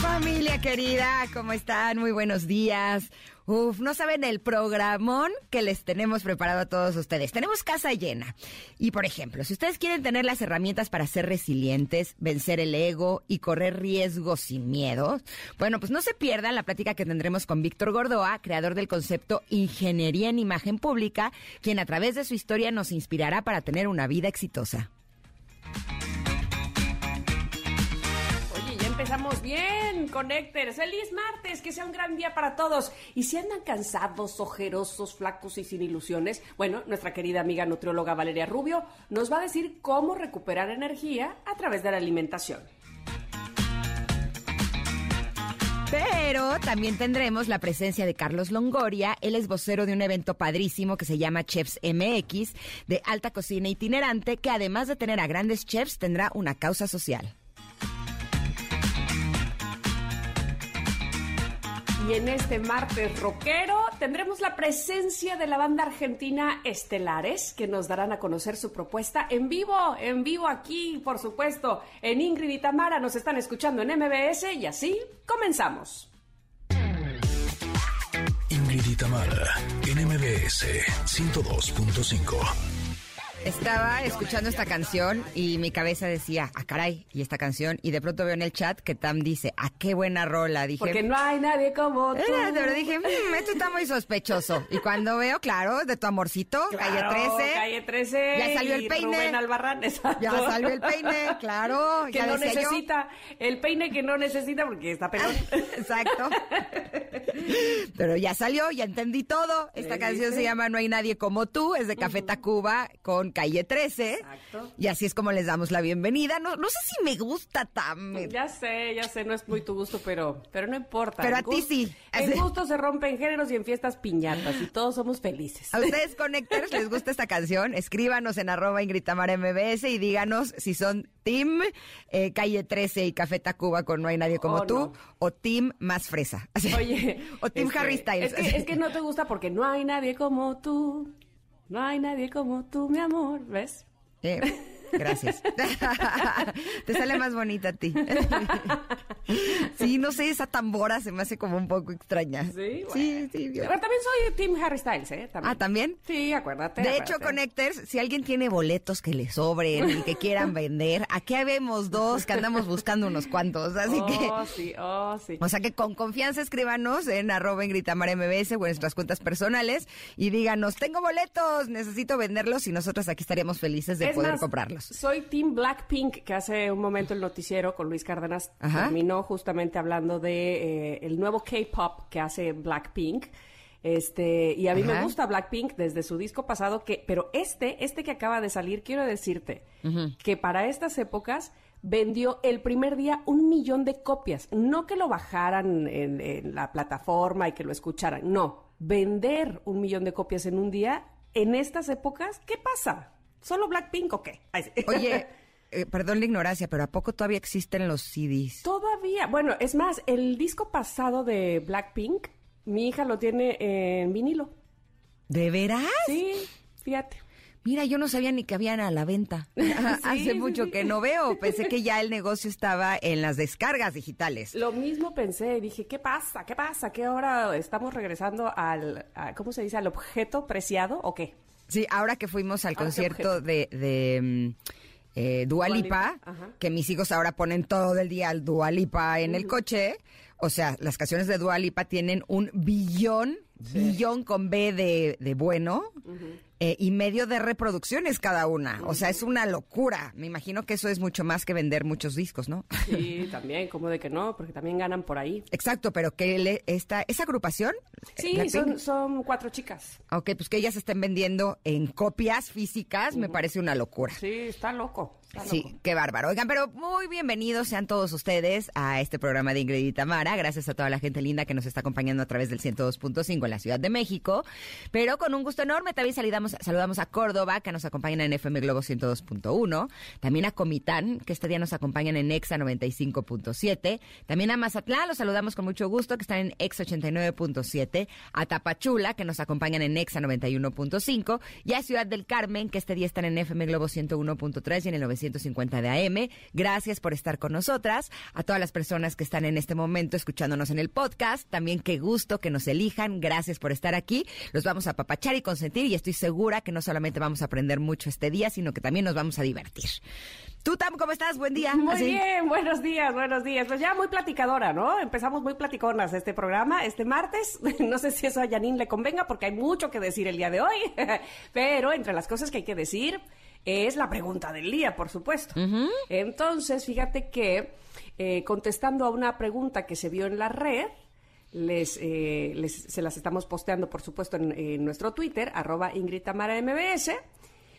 Familia querida, ¿cómo están? Muy buenos días. Uf, no saben el programón que les tenemos preparado a todos ustedes. Tenemos casa llena. Y por ejemplo, si ustedes quieren tener las herramientas para ser resilientes, vencer el ego y correr riesgos sin miedo, bueno, pues no se pierdan la plática que tendremos con Víctor Gordoa, creador del concepto Ingeniería en Imagen Pública, quien a través de su historia nos inspirará para tener una vida exitosa. empezamos bien, Connectors. Feliz martes, que sea un gran día para todos. Y si andan cansados, ojerosos, flacos y sin ilusiones, bueno, nuestra querida amiga nutrióloga Valeria Rubio nos va a decir cómo recuperar energía a través de la alimentación. Pero también tendremos la presencia de Carlos Longoria. Él es vocero de un evento padrísimo que se llama Chefs MX, de alta cocina itinerante, que además de tener a grandes chefs, tendrá una causa social. Y en este martes rockero tendremos la presencia de la banda argentina Estelares, que nos darán a conocer su propuesta en vivo, en vivo aquí, por supuesto, en Ingrid y Tamara. Nos están escuchando en MBS y así comenzamos. Ingrid y Tamara, en MBS 102.5. Estaba escuchando esta canción y mi cabeza decía, ah, caray, y esta canción, y de pronto veo en el chat que Tam dice, ah, qué buena rola. Dije, Porque no hay nadie como tú. Era, pero dije, mmm, esto está muy sospechoso. Y cuando veo, claro, de tu amorcito, calle 13. Calle 13. Ya salió el peine. Rubén Albarrán, exacto. Ya salió el peine, claro. Que ya no yo. necesita. El peine que no necesita porque está pelón. Exacto. Pero ya salió, ya entendí todo. Esta canción se llama No hay nadie como tú, es de Café Tacuba con Calle 13. Exacto. Y así es como les damos la bienvenida. No, no sé si me gusta tan... Ya sé, ya sé, no es muy tu gusto, pero, pero no importa. Pero a ti sí. En gusto se rompen géneros y en fiestas piñatas y todos somos felices. A ustedes, Connectors, les gusta esta canción, escríbanos en arroba Ingrid Tamara MBS y díganos si son Team eh, Calle 13 y Café Tacuba con No hay nadie como Oh, tú no. o Team Más Fresa. Oye. o Team este, Harry Styles. Es que, es que no te gusta porque no hay nadie como tú. No hay nadie como tú, mi amor. ¿Ves? Eh, gracias. Te sale más bonita a ti. sí, no sé, esa tambora se me hace como un poco extraña. Sí, sí. sí, yo- Pero también soy Team Harry Styles, ¿eh? Ah, ¿también? Sí, acuérdate. De hecho, acuérdate. Connectors, si alguien tiene boletos que le sobren y que quieran vender, aquí habemos dos que andamos buscando unos cuantos. Así que, Oh, sí, oh, sí. o sea que con confianza escríbanos en arroba en Gritamar MBS o en nuestras cuentas personales y díganos, tengo boletos, necesito venderlos y nosotros aquí estaríamos felices de Es poder más, comprarlos. Soy Team Blackpink, que hace un momento el noticiero con Luis Cárdenas Ajá. terminó justamente hablando de eh, el nuevo K-pop que hace Blackpink. Este, y a mí me gusta Blackpink desde su disco pasado, que, pero este, este que acaba de salir, quiero decirte que para estas épocas vendió el primer día un millón de copias. No que lo bajaran en, en la plataforma y que lo escucharan, no. Vender un millón de copias en un día, en estas épocas, ¿qué pasa? ¿Solo Blackpink o qué? Ay, sí. Oye, eh, perdón la ignorancia, pero ¿a poco todavía existen los CDs? Todavía, bueno, es más, el disco pasado de Blackpink, mi hija lo tiene en vinilo. ¿De veras? Sí, fíjate. Mira, yo no sabía ni que habían a la venta. Hace mucho sí. que no veo. Pensé que ya el negocio estaba en las descargas digitales. Lo mismo pensé, dije, ¿qué pasa? ¿Qué pasa? ¿Qué ahora estamos regresando al, a- ¿cómo se dice? ¿Al objeto preciado o qué? Sí, ahora que fuimos al Ah, concierto de, de mm, eh, Dua Dua Lipa, Lipa, ajá. que mis hijos ahora ponen todo el día al Dua Lipa en el coche, o sea, las canciones de Dua Lipa tienen un billón, billón con B de, de bueno, eh, y medio de reproducciones cada una. O sea, es una locura. Me imagino que eso es mucho más que vender muchos discos, ¿no? Sí, también, ¿cómo de que no? Porque también ganan por ahí. Exacto, pero que le, esta, esa agrupación... Sí, Blackpink, son, son cuatro chicas. Ok, pues que ellas estén vendiendo en copias físicas me parece una locura. Sí, está loco. Sí, qué bárbaro. Oigan, pero muy bienvenidos sean todos ustedes a este programa de Ingrid y Tamara. Gracias a toda la gente linda que nos está acompañando a través del 102.5 en la Ciudad de México. Pero con un gusto enorme también saludamos, saludamos a Córdoba, que nos acompañan en FM Globo 102.1. También a Comitán, que este día nos acompañan en EXA 95.7. También a Mazatlán, los saludamos con mucho gusto, que están en EXA 89.7. A Tapachula, que nos acompañan en EXA 91.5. Y a Ciudad del Carmen, que este día están en FM Globo 101.3 y en el 900 150 de AM. Gracias por estar con nosotras. A todas las personas que están en este momento escuchándonos en el podcast, también qué gusto que nos elijan. Gracias por estar aquí. Los vamos a papachar y consentir y estoy segura que no solamente vamos a aprender mucho este día, sino que también nos vamos a divertir. Tú, Tam, ¿cómo estás? Buen día. Muy bien, buenos días, buenos días. Pues ya muy platicadora, ¿no? Empezamos muy platiconas este programa este martes. No sé si eso a Janine le convenga porque hay mucho que decir el día de hoy, pero entre las cosas que hay que decir, es la pregunta del día, por supuesto. Entonces, fíjate que eh, contestando a una pregunta que se vio en la red, les, eh, se las estamos posteando, por supuesto, en, nuestro Twitter, arroba Ingrid Tamara MBS.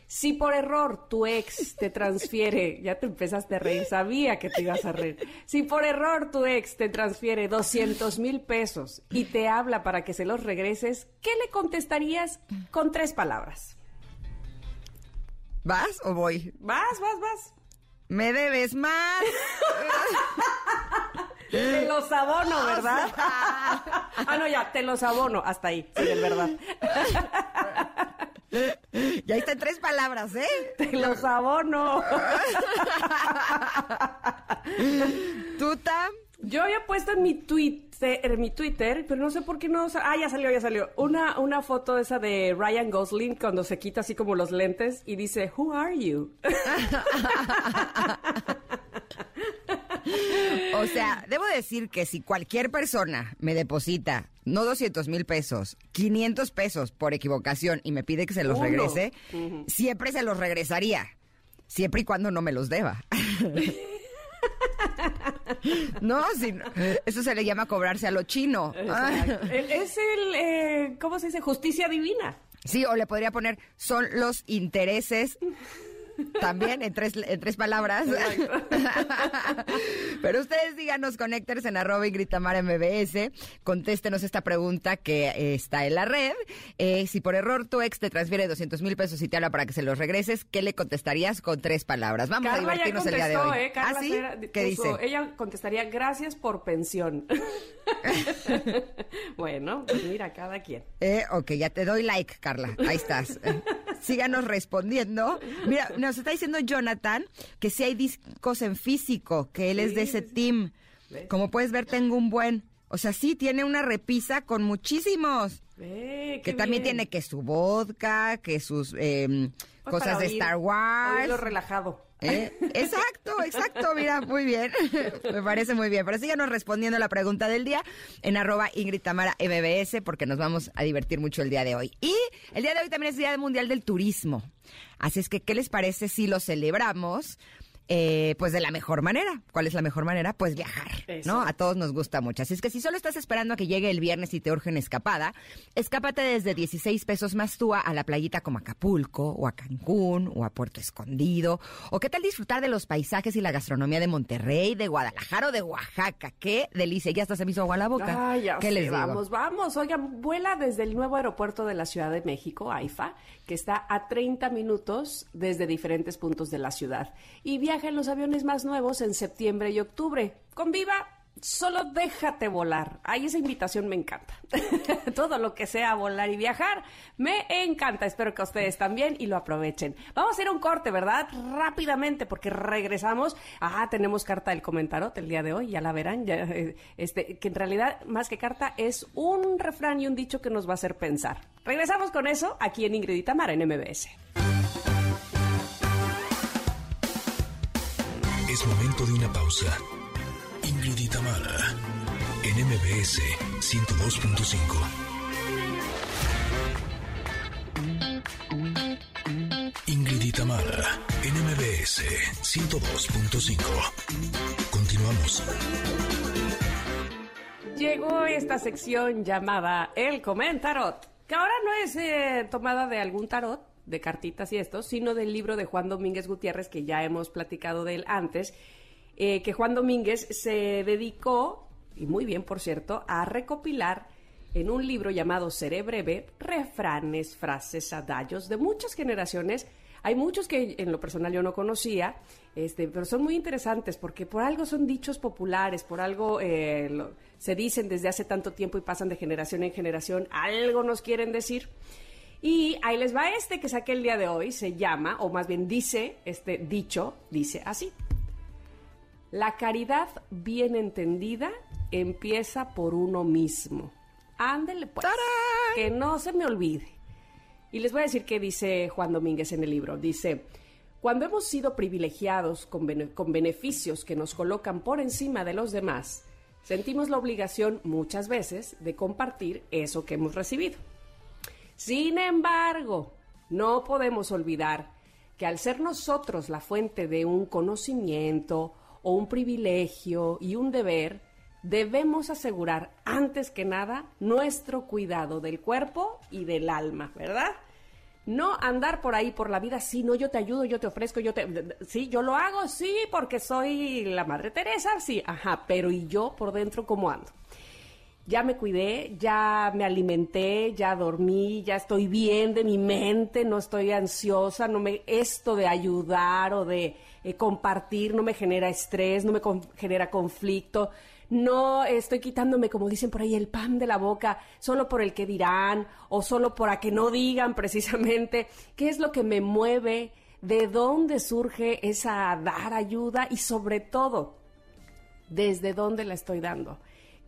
Si por error tu ex te transfiere, ya te empezaste a reír, sabía que te ibas a reír. Si por error tu ex te transfiere 200 mil pesos y te habla para que se los regreses, ¿qué le contestarías con tres palabras? ¿Vas o voy? Vas, vas, vas. Me debes más. te los abono, ¿verdad? ah, no, ya, te los abono. Hasta ahí, sí, es verdad. Ya está en tres palabras, ¿eh? Te los abono. ¿Tú, Tam? Yo había puesto en mi Twitter, en mi Twitter, pero no sé por qué no. Ah, ya salió, ya salió. Una, una foto esa de Ryan Gosling cuando se quita así como los lentes y dice, Who are you? o sea, debo decir que si cualquier persona me deposita no 200 mil pesos, 500 pesos por equivocación y me pide que se los regrese, siempre se los regresaría. Siempre y cuando no me los deba. No, eso se le llama cobrarse a lo chino. Es el, eh, ¿cómo se dice? Justicia divina. Sí, o le podría poner, son los intereses también en tres, en tres palabras. Pero ustedes díganos, conéctense en arroba y gritamar MBS, contéstenos esta pregunta que eh, está en la red. Eh, si por error tu ex te transfiere 200 mil pesos y te habla para que se los regreses, ¿qué le contestarías con tres palabras? Vamos a divertirnos el día de hoy. ¿eh? ¿Ah, sí? ¿Qué dice? Ella contestaría, gracias por pensión. bueno, pues mira, cada quien. Eh, ok, ya te doy like, Carla. Ahí estás. Síganos respondiendo. Mira, nos está diciendo Jonathan que si hay discos en físico, que él es de ese team. Como puedes ver, tengo un buen. O sea, sí, tiene una repisa con muchísimos. que también tiene que su vodka, que sus pues cosas de Star Wars. Lo relajado. ¿Eh? Exacto, exacto, mira, muy bien. Me parece muy bien. Pero síganos respondiendo la pregunta del día en arroba Ingrid Tamara MBS porque nos vamos a divertir mucho el día de hoy. Y el día de hoy también es Día Mundial del Turismo. Así es que, ¿qué les parece si lo celebramos? Eh, pues de la mejor manera. ¿Cuál es la mejor manera? Pues viajar, ¿no? A todos nos gusta mucho. Así es que si solo estás esperando a que llegue el viernes y te urge una escapada, escápate desde 16 pesos más tú a la playita como Acapulco, o a Cancún, o a Puerto Escondido. O qué tal disfrutar de los paisajes y la gastronomía de Monterrey, de Guadalajara o de Oaxaca. Qué delicia. Ya hasta se me hizo agua la boca. ¿Qué les digo? Vamos, vamos. Oigan, vuela desde el nuevo aeropuerto de la Ciudad de México, AIFA, que está a 30 minutos desde diferentes puntos de la ciudad. Y viaja en los aviones más nuevos en septiembre y octubre. Con Viva, solo déjate volar. Ahí esa invitación me encanta. Todo lo que sea volar y viajar, me encanta. Espero que ustedes también y lo aprovechen. Vamos a hacer un corte, ¿verdad? Rápidamente, porque regresamos. Ah, tenemos carta del comentarote el día de hoy, ya la verán. Eh, este, que en realidad, más que carta, es un refrán y un dicho que nos va a hacer pensar. Regresamos con eso aquí en Ingrid y en MBS. Es momento de una pausa. Ingrid en MBS 102.5. Ingrid en MBS 102.5. Continuamos. Llegó esta sección llamada El Comentarot, que ahora no es eh, tomada de algún tarot, de cartitas y esto, sino del libro de Juan Domínguez Gutiérrez, que ya hemos platicado de él antes, eh, que Juan Domínguez se dedicó, y muy bien por cierto, a recopilar en un libro llamado Seré Breve, refranes, frases, adallos de muchas generaciones. Hay muchos que en lo personal yo no conocía, este, pero son muy interesantes porque por algo son dichos populares, por algo eh, se dicen desde hace tanto tiempo y pasan de generación en generación, algo nos quieren decir. Y ahí les va este que saqué el día de hoy, se llama, o más bien dice, este dicho, dice así. La caridad bien entendida empieza por uno mismo. Ándele pues. Que no se me olvide. Y les voy a decir qué dice Juan Domínguez en el libro. Dice, cuando hemos sido privilegiados con, con beneficios que nos colocan por encima de los demás, sentimos la obligación muchas veces de compartir eso que hemos recibido. Sin embargo, no podemos olvidar que al ser nosotros la fuente de un conocimiento o un privilegio y un deber, debemos asegurar antes que nada nuestro cuidado del cuerpo y del alma, ¿verdad? No andar por ahí por la vida, sí, no, yo te ayudo, yo te ofrezco, yo te... Sí, yo lo hago, sí, porque soy la Madre Teresa, sí, ajá, pero ¿y yo por dentro cómo ando? Ya me cuidé, ya me alimenté, ya dormí, ya estoy bien de mi mente, no estoy ansiosa, no me... Esto de ayudar o de eh, compartir no me genera estrés, no me genera conflicto, no estoy quitándome, como dicen por ahí, el pan de la boca solo por el que dirán o solo por a que no digan precisamente, qué es lo que me mueve, de dónde surge esa dar ayuda y sobre todo, desde dónde la estoy dando,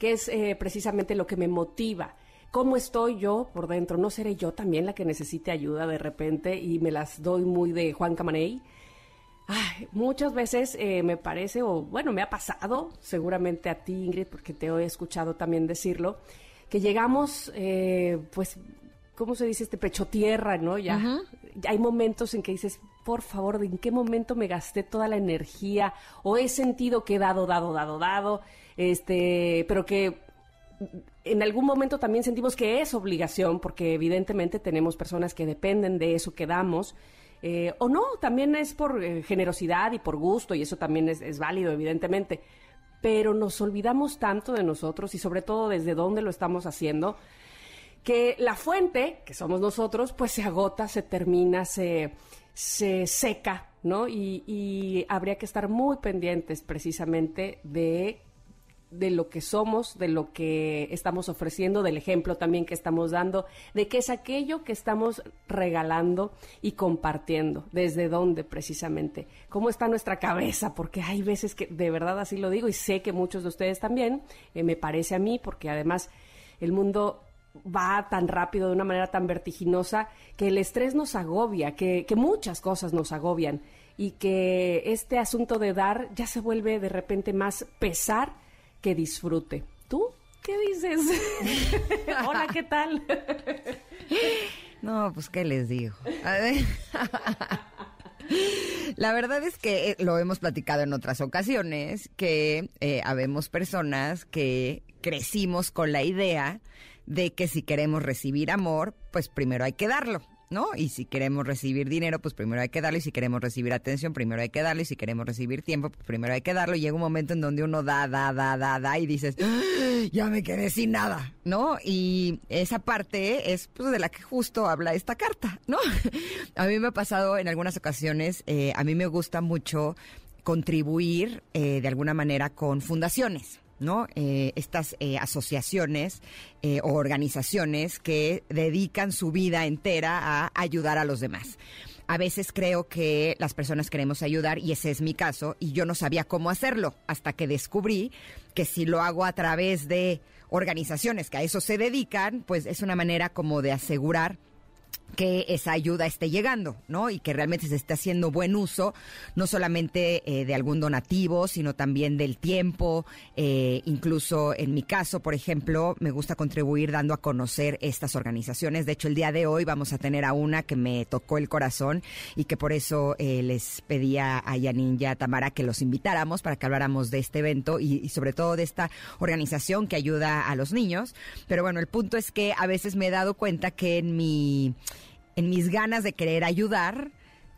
qué es eh, precisamente lo que me motiva. ¿Cómo estoy yo por dentro? ¿No seré yo también la que necesite ayuda de repente y me las doy muy de Juan Camaney? muchas veces eh, me parece, o bueno, me ha pasado, seguramente a ti, Ingrid, porque te he escuchado también decirlo, que llegamos, eh, pues, ¿cómo se dice? Este pecho tierra, ¿no? Ya, hay momentos en que dices, por favor, ¿en qué momento me gasté toda la energía? O he sentido que he dado, dado, dado, dado, este, pero que en algún momento también sentimos que es obligación, porque evidentemente tenemos personas que dependen de eso que damos. Eh, o no, también es por eh, generosidad y por gusto, y eso también es, válido, evidentemente. Pero nos olvidamos tanto de nosotros y sobre todo desde dónde lo estamos haciendo, que la fuente, que somos nosotros, pues se agota, se termina, se, se seca, ¿no? Y, y habría que estar muy pendientes precisamente de de lo que somos, de lo que estamos ofreciendo, del ejemplo también que estamos dando, de qué es aquello que estamos regalando y compartiendo, desde dónde precisamente, cómo está nuestra cabeza, porque hay veces que de verdad así lo digo y sé que muchos de ustedes también, eh, me parece a mí, porque además el mundo va tan rápido, de una manera tan vertiginosa, que el estrés nos agobia, que, que muchas cosas nos agobian y que este asunto de dar ya se vuelve de repente más pesar que disfrute. ¿Tú qué dices? Hola, ¿qué tal? no, pues qué les digo. La verdad es que eh, lo hemos platicado en otras ocasiones, que eh, habemos personas que crecimos con la idea de que si queremos recibir amor, pues primero hay que darlo. ¿No? Y si queremos recibir dinero, pues primero hay que darlo, y si queremos recibir atención, primero hay que darlo, y si queremos recibir tiempo, pues primero hay que darlo, y llega un momento en donde uno da, da, da, da, da, y dices, ¡Ah! ya me quedé sin nada, ¿no? Y esa parte es pues, de la que justo habla esta carta, ¿no? a mí me ha pasado en algunas ocasiones, eh, a mí me gusta mucho contribuir eh, de alguna manera con fundaciones. ¿No? Eh, estas eh, asociaciones eh, o organizaciones que dedican su vida entera a ayudar a los demás. A veces creo que las personas queremos ayudar y ese es mi caso y yo no sabía cómo hacerlo hasta que descubrí que si lo hago a través de organizaciones que a eso se dedican, pues es una manera como de asegurar que esa ayuda esté llegando, ¿no? Y que realmente se esté haciendo buen uso, no solamente eh, de algún donativo, sino también del tiempo. Eh, incluso en mi caso, por ejemplo, me gusta contribuir dando a conocer estas organizaciones. De hecho, el día de hoy vamos a tener a una que me tocó el corazón y que por eso eh, les pedía a Yanin y a Tamara que los invitáramos para que habláramos de este evento y, y sobre todo de esta organización que ayuda a los niños. Pero bueno, el punto es que a veces me he dado cuenta que en mi en mis ganas de querer ayudar,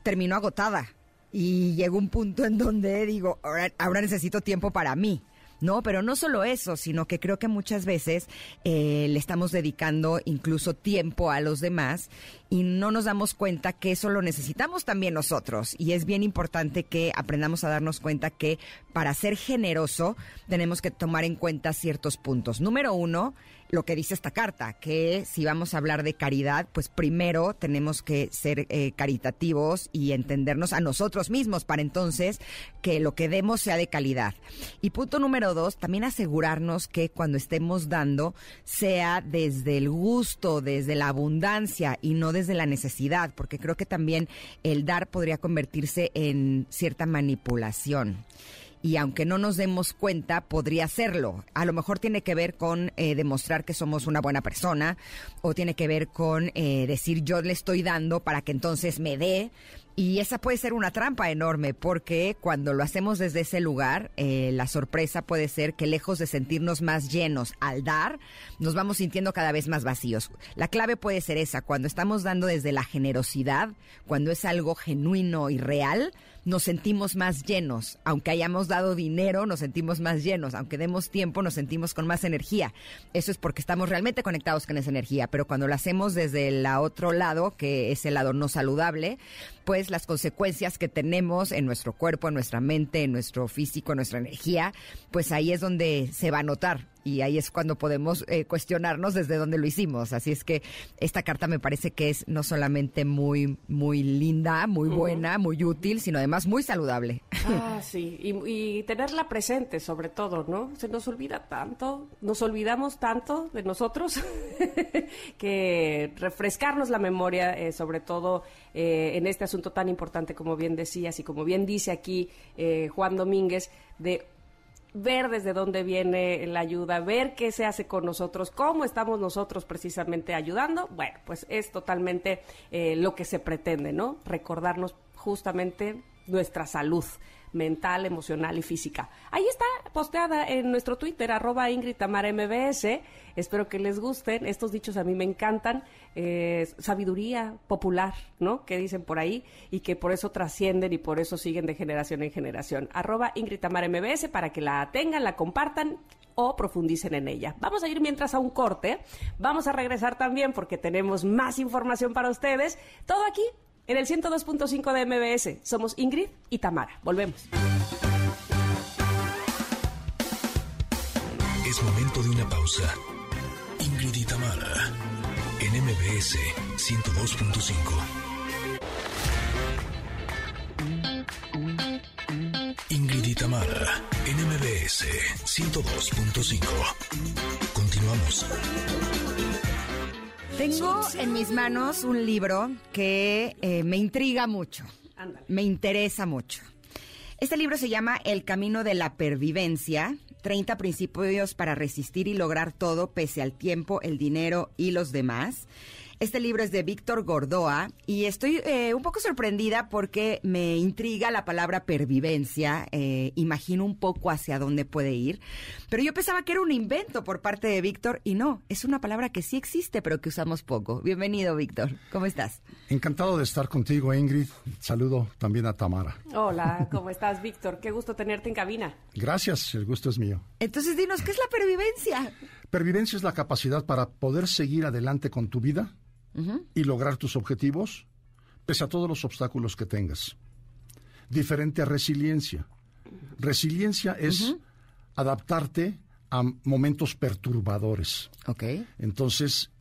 termino agotada. Y llegó un punto en donde digo, ahora necesito tiempo para mí. No, pero no solo eso, sino que creo que muchas veces eh, le estamos dedicando incluso tiempo a los demás y no nos damos cuenta que eso lo necesitamos también nosotros. Y es bien importante que aprendamos a darnos cuenta que para ser generoso tenemos que tomar en cuenta ciertos puntos. Número uno, lo que dice esta carta, que si vamos a hablar de caridad, pues primero tenemos que ser eh, caritativos y entendernos a nosotros mismos para entonces que lo que demos sea de calidad. Y punto número dos, también asegurarnos que cuando estemos dando sea desde el gusto, desde la abundancia y no desde la necesidad, porque creo que también el dar podría convertirse en cierta manipulación y aunque no nos demos cuenta, podría serlo. A lo mejor tiene que ver con eh, demostrar que somos una buena persona o tiene que ver con eh, decir yo le estoy dando para que entonces me dé. Y esa puede ser una trampa enorme porque cuando lo hacemos desde ese lugar, eh, la sorpresa puede ser que lejos de sentirnos más llenos al dar, nos vamos sintiendo cada vez más vacíos. La clave puede ser esa, cuando estamos dando desde la generosidad, cuando es algo genuino y real, nos sentimos más llenos. Aunque hayamos dado dinero, nos sentimos más llenos. Aunque demos tiempo, nos sentimos con más energía. Eso es porque estamos realmente conectados con esa energía. Pero cuando lo hacemos desde el otro lado, que es el lado no saludable, pues las consecuencias que tenemos en nuestro cuerpo, en nuestra mente, en nuestro físico, en nuestra energía, pues ahí es donde se va a notar y ahí es cuando podemos eh, cuestionarnos desde dónde lo hicimos. Así es que esta carta me parece que es no solamente muy, muy linda, muy buena, muy útil, sino además muy saludable. Ah, sí, y, tenerla presente sobre todo, ¿no? Se nos olvida tanto, nos olvidamos tanto de nosotros que refrescarnos la memoria, eh, sobre todo eh, en este asunto tan importante como bien decías y como bien dice aquí Juan Domínguez, de ver desde dónde viene la ayuda, ver qué se hace con nosotros, cómo estamos nosotros precisamente ayudando, bueno, pues es totalmente eh, lo que se pretende, ¿no? Recordarnos justamente nuestra salud mental, emocional y física. Ahí está posteada en nuestro Twitter, arroba Ingrid Tamara MBS. Espero que les gusten. Estos dichos a mí me encantan. Eh, sabiduría popular, ¿no? Que dicen por ahí y que por eso trascienden y por eso siguen de generación en generación. Arroba Ingrid Tamara MBS para que la tengan, la compartan o profundicen en ella. Vamos a ir mientras a un corte. Vamos a regresar también porque tenemos más información para ustedes. Todo aquí en el 102.5 de MBS. Somos Ingrid y Tamara. Volvemos. Es momento de una pausa. Ingrid y Tamara en MBS 102.5. Ingrid y Tamara en MBS 102.5. Continuamos. Tengo en mis manos un libro que eh, me intriga mucho, me interesa mucho. Este libro se llama El Camino de la Pervivencia, 30 principios para resistir y lograr todo pese al tiempo, el dinero y los demás. Este libro es de Víctor Gordoa y estoy eh, un poco sorprendida porque me intriga la palabra pervivencia. Eh, imagino un poco hacia dónde puede ir. Pero yo pensaba que era un invento por parte de Víctor y no, es una palabra que sí existe pero que usamos poco. Bienvenido, Víctor. ¿Cómo estás? Encantado de estar contigo, Ingrid. Saludo también a Tamara. Hola, ¿cómo estás, Víctor? Qué gusto tenerte en cabina. Gracias, el gusto es mío. Entonces, dinos, ¿qué es la pervivencia? Pervivencia es la capacidad para poder seguir adelante con tu vida y lograr tus objetivos pese a todos los obstáculos que tengas. Diferente a resiliencia. Resiliencia es adaptarte a momentos perturbadores. Ok. Entonces,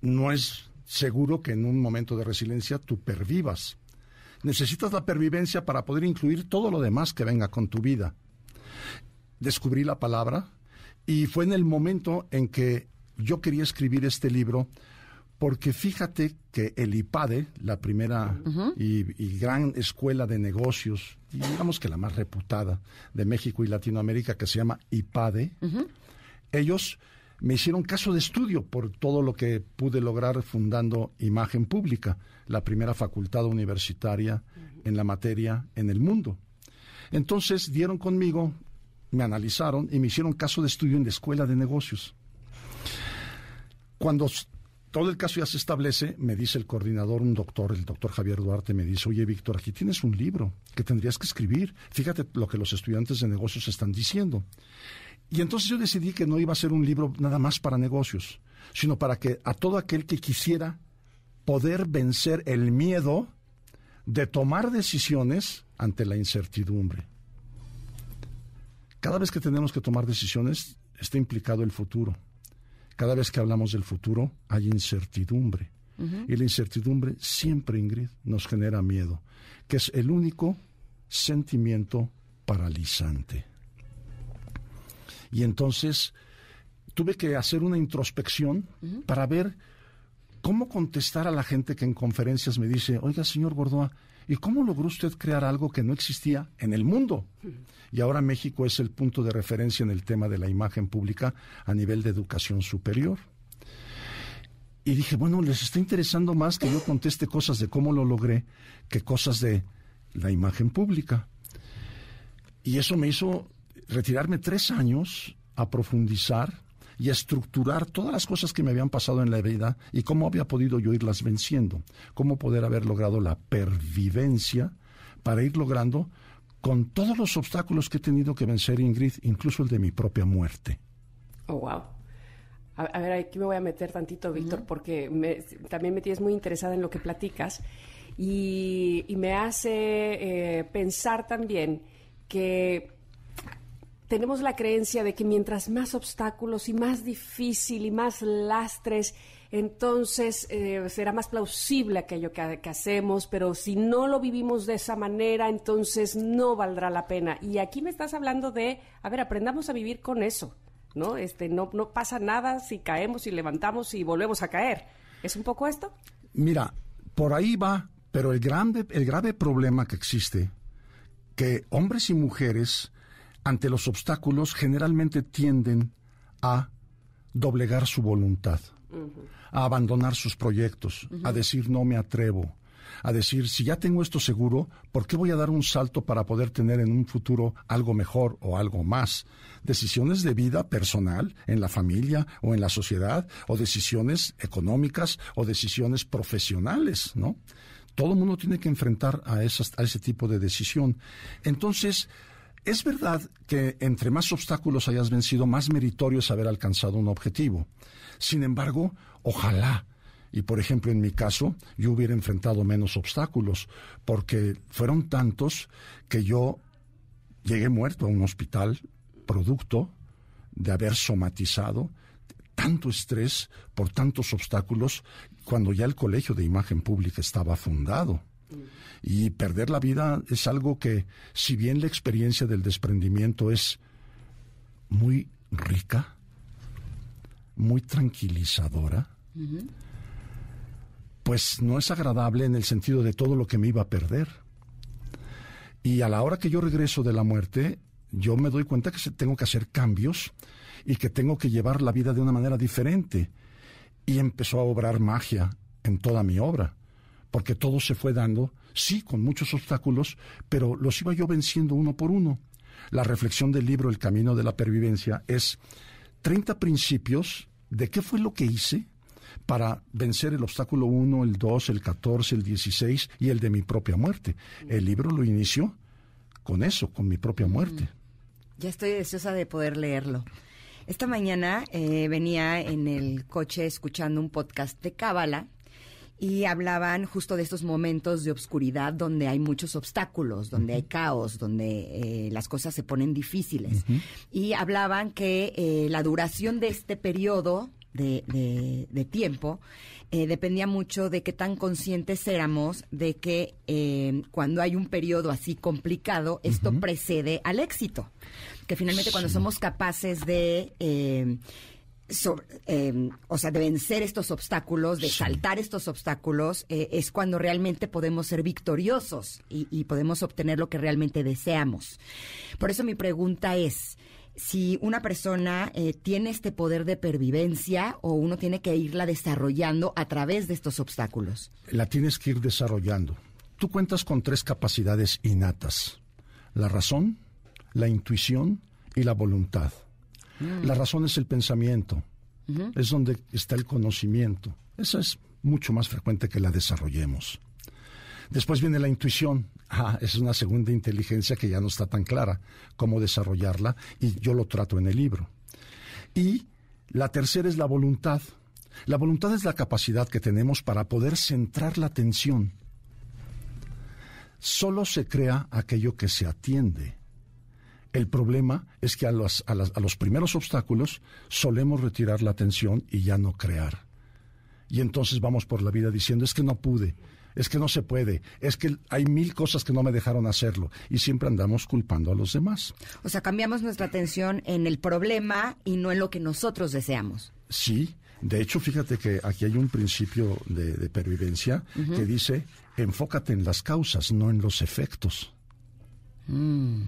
no es seguro que en un momento de resiliencia tú pervivas. Necesitas la pervivencia para poder incluir todo lo demás que venga con tu vida. Descubrí la palabra y fue en el momento en que yo quería escribir este libro porque fíjate que el IPADE, la primera y, gran escuela de negocios, digamos que la más reputada de México y Latinoamérica, que se llama IPADE, ellos me hicieron caso de estudio por todo lo que pude lograr fundando Imagen Pública, la primera facultad universitaria en la materia en el mundo. Entonces dieron conmigo, me analizaron y me hicieron caso de estudio en la escuela de negocios. Cuando todo el caso ya se establece, me dice el coordinador, un doctor, el doctor Javier Duarte, me dice, oye Víctor, aquí tienes un libro que tendrías que escribir. Fíjate lo que los estudiantes de negocios están diciendo. Y entonces yo decidí que no iba a ser un libro nada más para negocios, sino para que a todo aquel que quisiera poder vencer el miedo de tomar decisiones ante la incertidumbre. Cada vez que tenemos que tomar decisiones está implicado el futuro. Cada vez que hablamos del futuro hay incertidumbre. Y la incertidumbre siempre, Ingrid, nos genera miedo, que es el único sentimiento paralizante. Y entonces tuve que hacer una introspección para ver cómo contestar a la gente que en conferencias me dice, oiga, señor Gordoa, ¿y cómo logró usted crear algo que no existía en el mundo? Y ahora México es el punto de referencia en el tema de la imagen pública a nivel de educación superior. Y dije, bueno, les está interesando más que yo conteste cosas de cómo lo logré que cosas de la imagen pública. Y eso me hizo retirarme tres años a profundizar y a estructurar todas las cosas que me habían pasado en la vida y cómo había podido yo irlas venciendo, cómo poder haber logrado la pervivencia para ir logrando con todos los obstáculos que he tenido que vencer, Ingrid, incluso el de mi propia muerte. Oh, wow. A, ver, aquí me voy a meter tantito, Víctor, porque también me tienes muy interesada en lo que platicas y, me hace eh, pensar también que tenemos la creencia de que mientras más obstáculos y más difícil y más lastres, entonces eh, será más plausible aquello que, hacemos, pero si no lo vivimos de esa manera, entonces no valdrá la pena. Y aquí me estás hablando de, a ver, aprendamos a vivir con eso, ¿no? Este, no, pasa nada si caemos y levantamos y volvemos a caer. ¿Es un poco esto? Mira, por ahí va, pero el grande, el grave problema que existe, que hombres y mujeres ante los obstáculos generalmente tienden a doblegar su voluntad, a abandonar sus proyectos, a decir no me atrevo, a decir si ya tengo esto seguro, ¿por qué voy a dar un salto para poder tener en un futuro algo mejor o algo más? Decisiones de vida personal, en la familia o en la sociedad, o decisiones económicas o decisiones profesionales, ¿no? Todo el mundo tiene que enfrentar a, esas, a ese tipo de decisión. Entonces, es verdad que entre más obstáculos hayas vencido, más meritorio es haber alcanzado un objetivo. Sin embargo, ojalá, y por ejemplo en mi caso, yo hubiera enfrentado menos obstáculos, porque fueron tantos que yo llegué muerto a un hospital producto de haber somatizado tanto estrés por tantos obstáculos cuando ya el colegio de imagen pública estaba fundado. Y perder la vida es algo que, si bien la experiencia del desprendimiento es muy rica, muy tranquilizadora, pues no es agradable en el sentido de todo lo que me iba a perder. Y a la hora que yo regreso de la muerte, yo me doy cuenta que tengo que hacer cambios y que tengo que llevar la vida de una manera diferente. Y empezó a obrar magia en toda mi obra porque todo se fue dando, sí, con muchos obstáculos, pero los iba yo venciendo uno por uno. La reflexión del libro El Camino de la Pervivencia es 30 principios de qué fue lo que hice para vencer el obstáculo 1, el 2, el 14, el 16 y el de mi propia muerte. El libro lo inició con eso, con mi propia muerte. Ya estoy deseosa de poder leerlo. Esta mañana eh, venía en el coche escuchando un podcast de Cábala y hablaban justo de estos momentos de obscuridad donde hay muchos obstáculos, donde hay caos, donde eh, las cosas se ponen difíciles. Y hablaban que eh, la duración de este periodo de, de, tiempo eh, dependía mucho de qué tan conscientes éramos de que cuando hay un periodo así complicado, esto precede al éxito. Que finalmente cuando somos capaces de Em, o sea, de vencer estos obstáculos, de saltar estos obstáculos, eh, es cuando realmente podemos ser victoriosos y, podemos obtener lo que realmente deseamos. Por eso mi pregunta es, si una persona eh, tiene este poder de pervivencia o uno tiene que irla desarrollando a través de estos obstáculos. La tienes que ir desarrollando. Tú cuentas con tres capacidades innatas. La razón, la intuición y la voluntad. Mm. La razón es el pensamiento, es donde está el conocimiento, Eso es mucho más frecuente que la desarrollemos. Después viene la intuición. Ah, es una segunda inteligencia que ya no está tan clara cómo desarrollarla y yo lo trato en el libro. Y la tercera es la voluntad. La voluntad es la capacidad que tenemos para poder centrar la atención. Solo se crea aquello que se atiende. El problema es que a los, a los primeros obstáculos solemos retirar la atención y ya no crear. Y entonces vamos por la vida diciendo, es que no pude, es que no se puede, es que hay mil cosas que no me dejaron hacerlo y siempre andamos culpando a los demás. O sea, cambiamos nuestra atención en el problema y no en lo que nosotros deseamos. Sí, de hecho, fíjate que aquí hay un principio de, pervivencia que dice, enfócate en las causas, no en los efectos. Mm.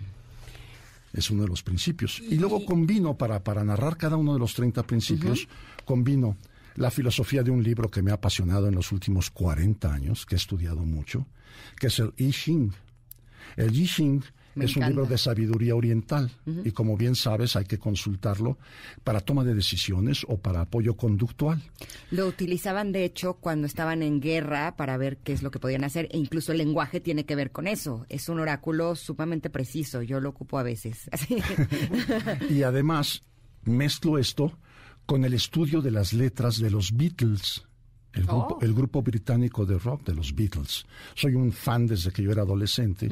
Es uno de los principios. Y, luego combino, para, para narrar cada uno de los 30 principios, combino la filosofía de un libro que me ha apasionado en los últimos 40 años, que he estudiado mucho, que es el I Ching. El I Ching es un libro de sabiduría oriental y como bien sabes hay que consultarlo para toma de decisiones o para apoyo conductual. Lo utilizaban de hecho cuando estaban en guerra para ver qué es lo que podían hacer e incluso el lenguaje tiene que ver con eso. Es un oráculo sumamente preciso, yo lo ocupo a veces. y además mezclo esto con el estudio de las letras de los Beatles. El grupo, oh. el grupo, británico de rock de los Beatles. Soy un fan desde que yo era adolescente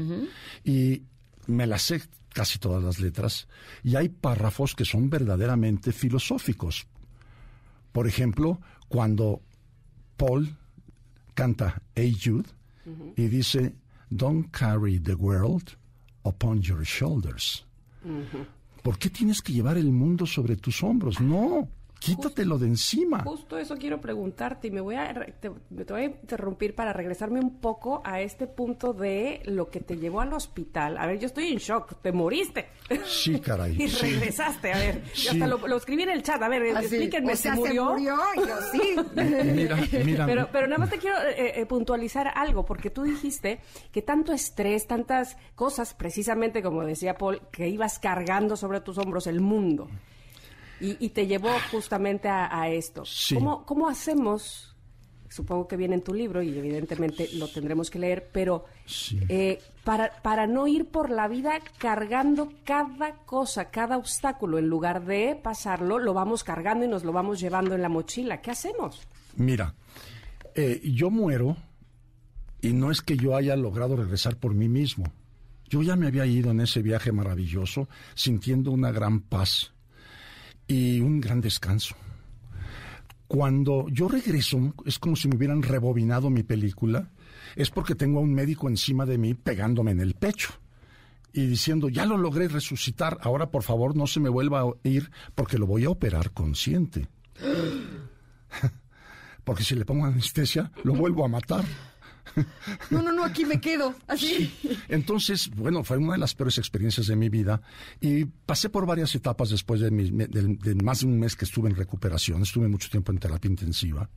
y me las sé casi todas las letras y hay párrafos que son verdaderamente filosóficos. Por ejemplo, cuando Paul canta Hey Jude y dice Don't carry the world upon your shoulders. ¿Por qué tienes que llevar el mundo sobre tus hombros? No. Quítatelo de encima. Justo eso quiero preguntarte y me voy a te, voy a interrumpir para regresarme un poco a este punto de lo que te llevó al hospital. A ver, yo estoy en shock, te moriste. Sí, caray. y regresaste, a ver, hasta lo, escribí en el chat, a ver, ah, explíquenme, ¿se murió? Se murió, yo sí. mira, mira. Pero, pero nada más te quiero eh, eh, puntualizar algo, porque tú dijiste que tanto estrés, tantas cosas, precisamente como decía Paul, que ibas cargando sobre tus hombros el mundo. Y, te llevó justamente a, esto. ¿Cómo, hacemos? Supongo que viene en tu libro y evidentemente lo tendremos que leer, pero eh, para, para no ir por la vida cargando cada cosa, cada obstáculo, en lugar de pasarlo, lo vamos cargando y nos lo vamos llevando en la mochila. ¿Qué hacemos? Mira, eh, yo muero y no es que yo haya logrado regresar por mí mismo. Yo ya me había ido en ese viaje maravilloso sintiendo una gran paz y un gran descanso. Cuando yo regreso, es como si me hubieran rebobinado mi película, es porque tengo a un médico encima de mí pegándome en el pecho y diciendo, ya lo logré resucitar, ahora por favor no se me vuelva a ir porque lo voy a operar consciente. porque si le pongo anestesia, lo vuelvo a matar. No, no, no, aquí me quedo, así. Entonces, bueno, fue una de las peores experiencias de mi vida y pasé por varias etapas después de, más de un mes que estuve en recuperación, estuve mucho tiempo en terapia intensiva.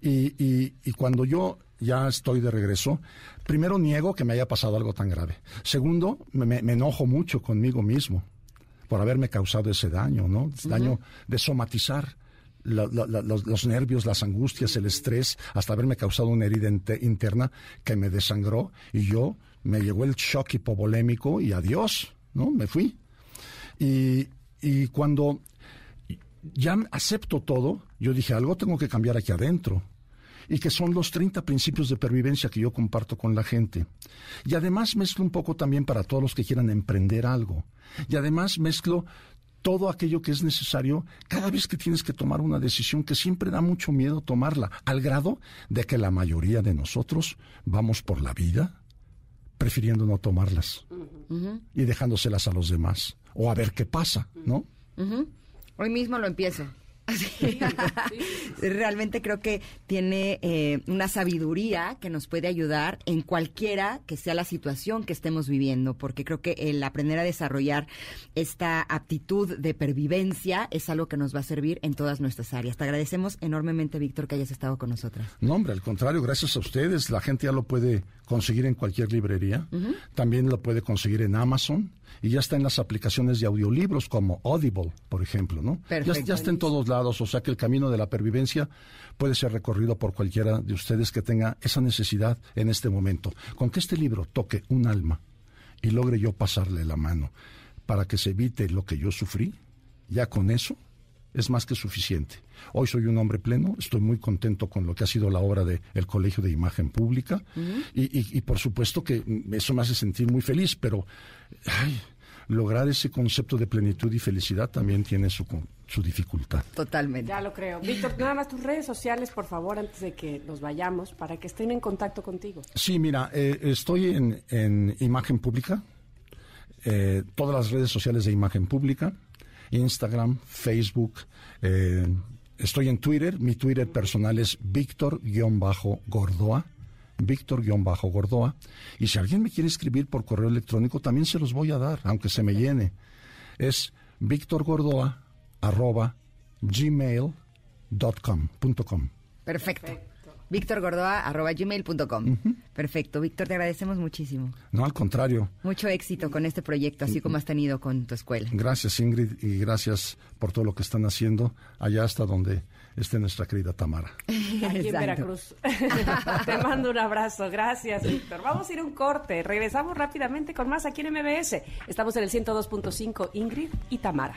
Y, cuando yo ya estoy de regreso, primero niego que me haya pasado algo tan grave. Segundo, me, enojo mucho conmigo mismo por haberme causado ese daño, ¿no? Daño de somatizar los, nervios, las angustias, el estrés, hasta haberme causado una herida interna que me desangró y yo me llegó el shock hipovolémico y adiós, ¿no? Me fui. Y, y cuando ya acepto todo, yo dije, algo tengo que cambiar aquí adentro. Y que son los 30 principios de pervivencia que yo comparto con la gente. Y además mezclo un poco también para todos los que quieran emprender algo. Y además mezclo todo aquello que es necesario cada vez que tienes que tomar una decisión que siempre da mucho miedo tomarla, al grado de que la mayoría de nosotros vamos por la vida prefiriendo no tomarlas y dejándoselas a los demás o a ver qué pasa, ¿no? Hoy mismo lo empiezo. Realmente creo que tiene eh, una sabiduría que nos puede ayudar en cualquiera que sea la situación que estemos viviendo, porque creo que el aprender a desarrollar esta aptitud de pervivencia es algo que nos va a servir en todas nuestras áreas. Te agradecemos enormemente, Víctor, que hayas estado con nosotros. No, hombre, al contrario, gracias a ustedes. La gente ya lo puede conseguir en cualquier librería. También lo puede conseguir en Amazon y ya está en las aplicaciones de audiolibros como Audible, por ejemplo, ¿no? Ya, ya está en todos lados, o sea que el camino de la pervivencia puede ser recorrido por cualquiera de ustedes que tenga esa necesidad en este momento. Con que este libro toque un alma y logre yo pasarle la mano para que se evite lo que yo sufrí, ya con eso es más que suficiente. Hoy soy un hombre pleno, estoy muy contento con lo que ha sido la obra del el Colegio de Imagen Pública y, y- y por supuesto que eso me hace sentir muy feliz, pero ay, lograr ese concepto de plenitud y felicidad también tiene su, con- su dificultad. Totalmente. Ya lo creo. Víctor, nada más tus redes sociales, por favor, antes de que nos vayamos, para que estén en contacto contigo. Sí, mira, eh, estoy en, en Imagen Pública, eh, todas las redes sociales de Imagen Pública, Instagram, Facebook, eh, estoy en Twitter, mi Twitter personal es Víctor-Gordoa, Víctor-Gordoa, y si alguien me quiere escribir por correo electrónico, también se los voy a dar, aunque se me llene. Es victorgordoa arroba punto com. Perfecto. VíctorGordoa.gmail.com. Perfecto. Víctor, te agradecemos muchísimo. No, al contrario. Mucho éxito con este proyecto, así como has tenido con tu escuela. Gracias Ingrid y gracias por todo lo que están haciendo allá hasta donde esté nuestra querida Tamara. Aquí en. Veracruz. Te mando un abrazo. Gracias, Víctor. Vamos a ir a un corte. Regresamos rápidamente con más aquí en MBS. Estamos en el 102.5 Ingrid y Tamara.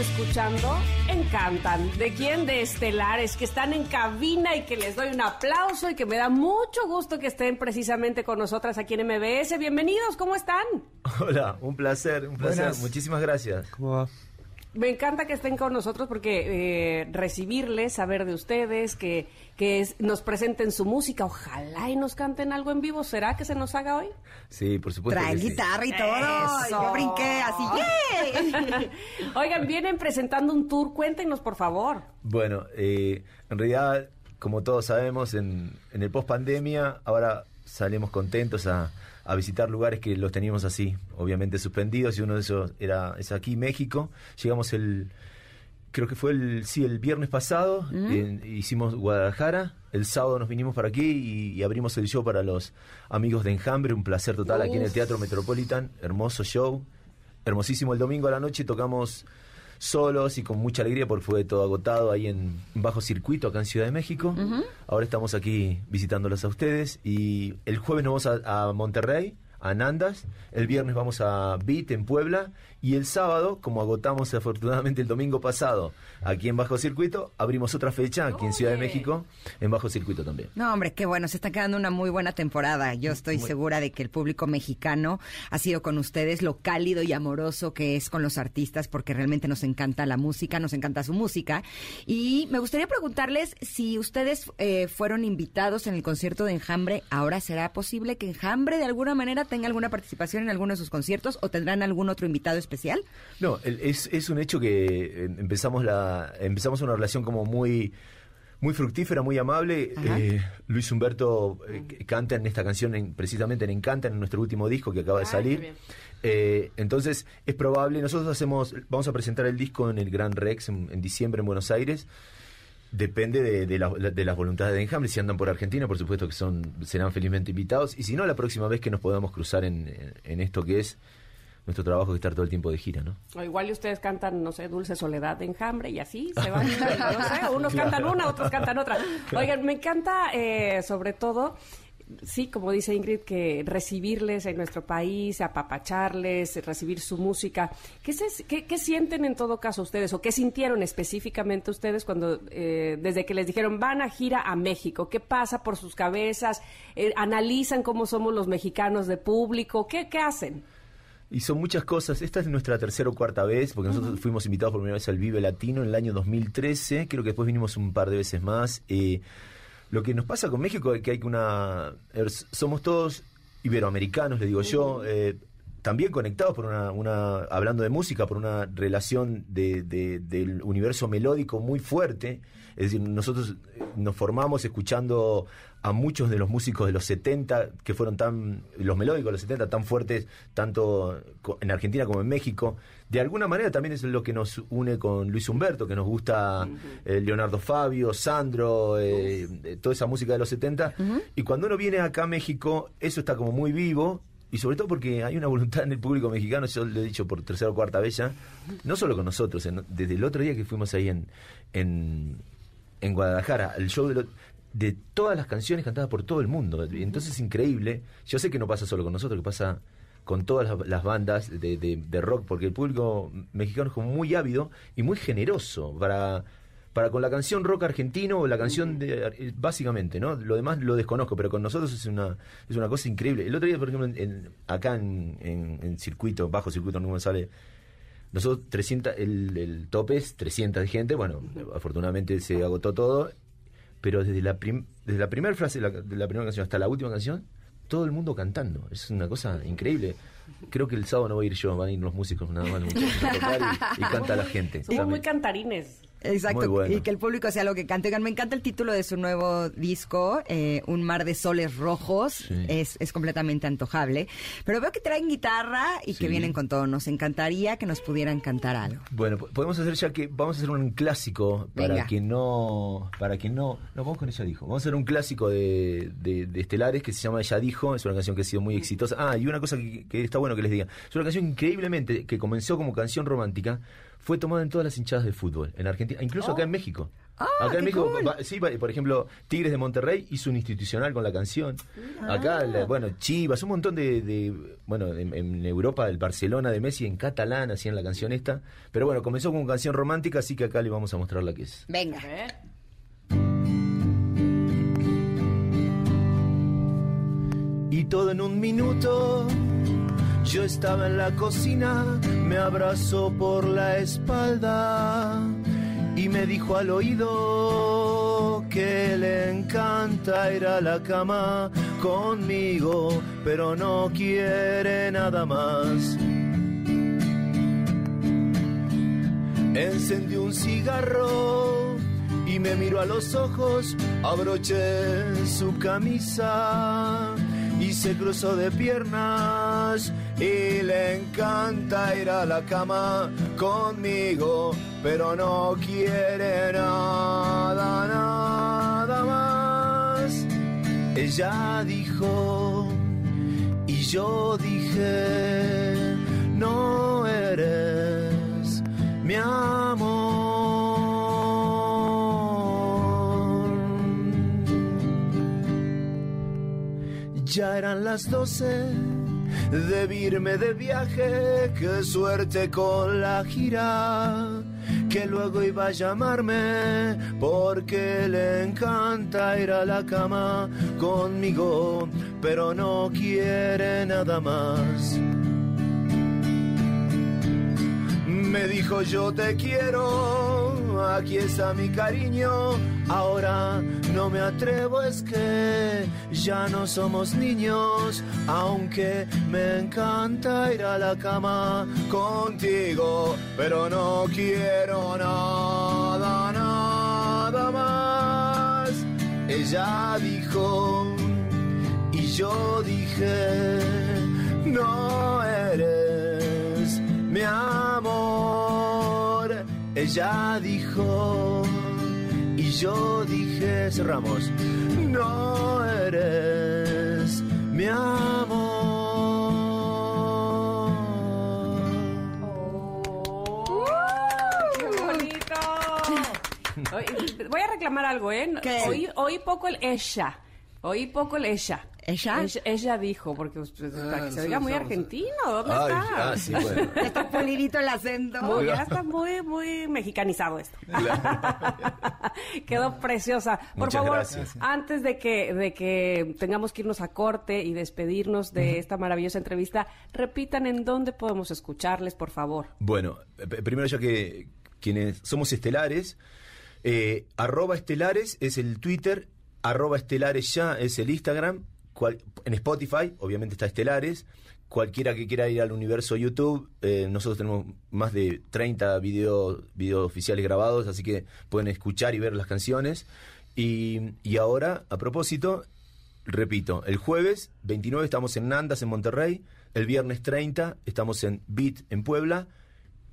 Escuchando Encantan. ¿De quién? De Estelares, que están en cabina y que les doy un aplauso y que me da mucho gusto que estén precisamente con nosotras aquí en MBS. Bienvenidos, ¿cómo están? Hola, un placer, un placer. Buenas. Muchísimas gracias. ¿Cómo va? Me encanta que estén con nosotros porque eh, recibirles, saber de ustedes, que, que es- nos presenten su música, ojalá y nos canten algo en vivo. ¿Será que se nos haga hoy? Sí, por supuesto. Traen sí. guitarra y todo. Eso. Yo brinqué así. ¡yay! Oigan, vienen presentando un tour, cuéntenos por favor. Bueno, eh, en realidad, como todos sabemos, en, en el post pandemia, ahora salimos contentos a, a visitar lugares que los teníamos así, obviamente suspendidos, y uno de esos era es aquí, México. Llegamos el. Creo que fue el, sí, el viernes pasado, en- hicimos Guadalajara, el sábado nos vinimos para aquí y, y abrimos el show para los amigos de Enjambre, un placer total aquí en el. Teatro Metropolitan, hermoso show, hermosísimo el domingo a la noche, tocamos solos y con mucha alegría porque fue todo agotado ahí en bajo circuito acá en Ciudad de México. Ahora estamos aquí visitándolos a ustedes y el jueves nos vamos a, a Monterrey, a Nandas, el viernes vamos a Beat en Puebla y el sábado, como agotamos afortunadamente el domingo pasado aquí en bajo circuito, abrimos otra fecha aquí en Ciudad de. México en bajo circuito también. No, hombre, qué bueno, se está quedando una muy buena temporada. Yo estoy segura de que el público mexicano ha sido con ustedes lo cálido y amoroso que es con los artistas, porque realmente nos encanta la música, nos encanta su música. Y me gustaría preguntarles si ustedes eh, fueron invitados en el concierto de Enjambre, ¿ahora será posible que Enjambre de alguna manera tenga alguna participación en alguno de sus conciertos o tendrán algún otro invitado especial? No, es, es un hecho que eh, empezamos la empezamos una relación como muy muy fructífera, muy amable. Eh, Luis Humberto eh, c- canta en esta canción, en- precisamente en Encantan, en nuestro último disco que acaba de Ay, salir. Eh, entonces es probable, nosotros hacemos, vamos a presentar el disco en el Gran Rex en, en diciembre en Buenos Aires. Depende de, de la- de las voluntades de Enjambre. Si andan por Argentina, por supuesto que son serán felizmente invitados. Y si no, la próxima vez que nos podamos cruzar en- en esto que es nuestro trabajo, que estar todo el tiempo de gira, ¿no? O igual y ustedes cantan, no sé, Dulce Soledad de Enjambre y así se van. no sé, unos cantan una, otros cantan otra. Oigan, me encanta eh, sobre todo, sí, como dice Ingrid, que recibirles en nuestro país, apapacharles, recibir su música. ¿Qué, se- qué, qué sienten en todo caso ustedes o qué sintieron específicamente ustedes cuando, eh, desde que les dijeron van a gira a México? ¿Qué pasa por sus cabezas? Eh, ¿Analizan cómo somos los mexicanos de público? ¿Qué, qué hacen? Y son muchas cosas. Esta es nuestra tercera o cuarta vez, porque nosotros fuimos invitados por primera vez al Vive Latino en el año 2013. Creo que después vinimos un par de veces más. Eh, lo que nos pasa con México es que hay una. er, somos todos iberoamericanos, le digo yo. eh, también conectados por una, una, hablando de música, por una relación de, de- del universo melódico muy fuerte. Es decir, nosotros eh, nos formamos escuchando a muchos de los músicos de los 70 que fueron tan, los melódicos de los 70 tan fuertes, tanto en Argentina como en México. De alguna manera también es lo que nos une con Luis Humberto, que nos gusta eh, Leonardo Fabio, Sandro, eh, eh, toda esa música de los 70. Y cuando uno viene acá a México, eso está como muy vivo. Y sobre todo porque hay una voluntad en el público mexicano, yo lo he dicho por tercera o cuarta vez ya, no solo con nosotros, en- desde el otro día que fuimos ahí en, en, en Guadalajara, el show de, lo- de todas las canciones cantadas por todo el mundo. Entonces es increíble. Yo sé que no pasa solo con nosotros, que pasa con todas las, las bandas de, de- de rock, porque el público mexicano es como muy ávido y muy generoso para, para con la canción rock argentino o la canción de eh, básicamente, ¿no? Lo demás lo desconozco, pero con nosotros es una es una cosa increíble. El otro día, por ejemplo, en- acá en, en- en circuito, bajo circuito, no me sale nosotros 300, el, el tope es 300 de gente, bueno, afortunadamente se agotó todo, pero desde la, prim- desde la primera frase de la, de la primera canción hasta la última canción, todo el mundo cantando. Es una cosa increíble. Creo que el sábado no voy a ir yo, van a ir los músicos nada más los muchachos a tocar y, y canta la gente. Somos muy cantarines. Exacto, bueno. y que el público sea lo que cante. Oigan, me encanta el título de su nuevo disco, eh, Un mar de soles rojos, Sí. es, es completamente antojable. Pero veo que traen guitarra y que vienen con todo. Nos encantaría que nos pudieran cantar algo. Bueno, po- podemos hacer ya que vamos a hacer un clásico para Venga. quien no, para quien no, no vamos con ella dijo. Vamos a hacer un clásico de, de, de Estelares que se llama Ella dijo. Es una canción que ha sido muy exitosa. Ah, y una cosa que, que está bueno que les diga. Es una canción increíblemente que comenzó como canción romántica. Fue tomada en todas las hinchadas de fútbol en Argentina, incluso acá en México. Ah, acá en México, cool. va- sí, va- por ejemplo, Tigres de Monterrey hizo un institucional con la canción. Acá, la- bueno, Chivas, un montón de, de- bueno, en, en Europa, el Barcelona de Messi en catalán hacían la canción esta. Pero bueno, comenzó como canción romántica, así que acá le vamos a mostrar la que es. Venga. Y todo en un minuto. Yo estaba en la cocina, me abrazó por la espalda y me dijo al oído que le encanta ir a la cama conmigo, pero no quiere nada más. Encendió un cigarro y me miró a los ojos, abroché su camisa y se cruzó de piernas y le encanta ir a la cama conmigo, pero no quiere nada, nada más. Ella dijo y yo dije, no eres mi amor. Ya eran las doce, debí irme de viaje, qué suerte con la gira. Que luego iba a llamarme porque le encanta ir a la cama conmigo, pero no quiere nada más. Me dijo yo te quiero, aquí está mi cariño, ahora no me atrevo, es que ya no somos niños, aunque me encanta ir a la cama contigo, pero no quiero nada, nada más. Ella dijo y yo dije, no eres mi amor. Ella dijo y yo dije, cerramos, no eres mi amor. ¡Qué bonito! Voy a reclamar algo, ¿eh? Oí poco el ella. Oí poco el ella. ¿Ella? Ella, ella dijo, porque usted- para que se oiga muy argentino. ¿Dónde Ay, está? ah, sí, bueno. Está pulidito el acento. Muy- ya está muy, muy mexicanizado esto. Quedó preciosa. Por Muchas favor, gracias. antes de que, de que tengamos que irnos a corte y despedirnos de esta maravillosa entrevista, repitan en dónde podemos escucharles, por favor. Bueno, primero ya que quienes somos estelares, eh, arroba estelares es el Twitter, arroba estelares ya es el Instagram, en Spotify, obviamente está Estelares. Cualquiera que quiera ir al universo YouTube, eh, nosotros tenemos más de 30 videos video oficiales grabados, así que pueden escuchar y ver las canciones. Y, y ahora, a propósito, repito, el jueves 29 estamos en Nandas, en Monterrey. El viernes 30 estamos en Beat, en Puebla.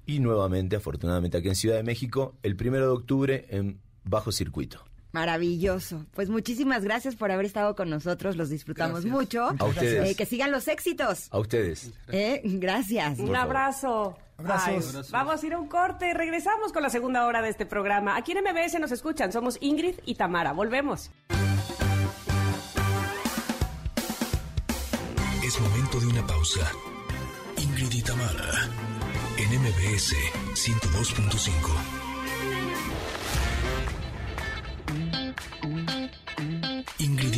Y nuevamente, afortunadamente, aquí en Ciudad de México, el primero de octubre en Bajo Circuito. Maravilloso. Pues muchísimas gracias por haber estado con nosotros. Los disfrutamos mucho. A ustedes. Eh, que sigan los éxitos. A ustedes. Eh, gracias. Un abrazo. Abrazos. Ay, vamos a ir a un corte. Regresamos con la segunda hora de este programa. Aquí en MBS nos escuchan. Somos Ingrid y Tamara. Volvemos. Es momento de una pausa. Ingrid y Tamara, en MBS 102.5.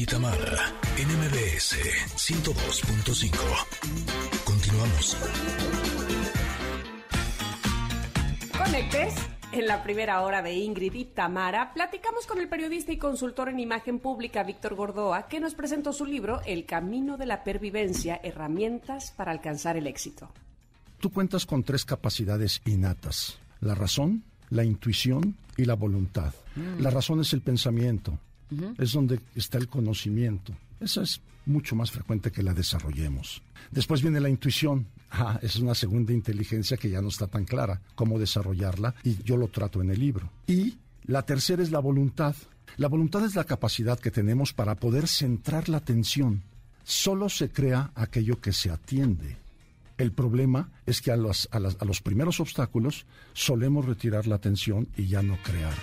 y Tamara, en MBS 102.5. Continuamos. Conectes. En la primera hora de Ingrid y Tamara, platicamos con el periodista y consultor en imagen pública Víctor Gordoa, que nos presentó su libro El camino de la pervivencia, herramientas para alcanzar el éxito. Tú cuentas con tres capacidades innatas. La razón, la intuición y la voluntad. La razón es el pensamiento. Es donde está el conocimiento. Esa es mucho más frecuente que la desarrollemos. Después viene la intuición. Ah, es una segunda inteligencia que ya no está tan clara cómo desarrollarla y yo lo trato en el libro. Y la tercera es la voluntad. La voluntad es la capacidad que tenemos para poder centrar la atención. Solo se crea aquello que se atiende. El problema es que a los, a los primeros obstáculos solemos retirar la atención y ya no crear.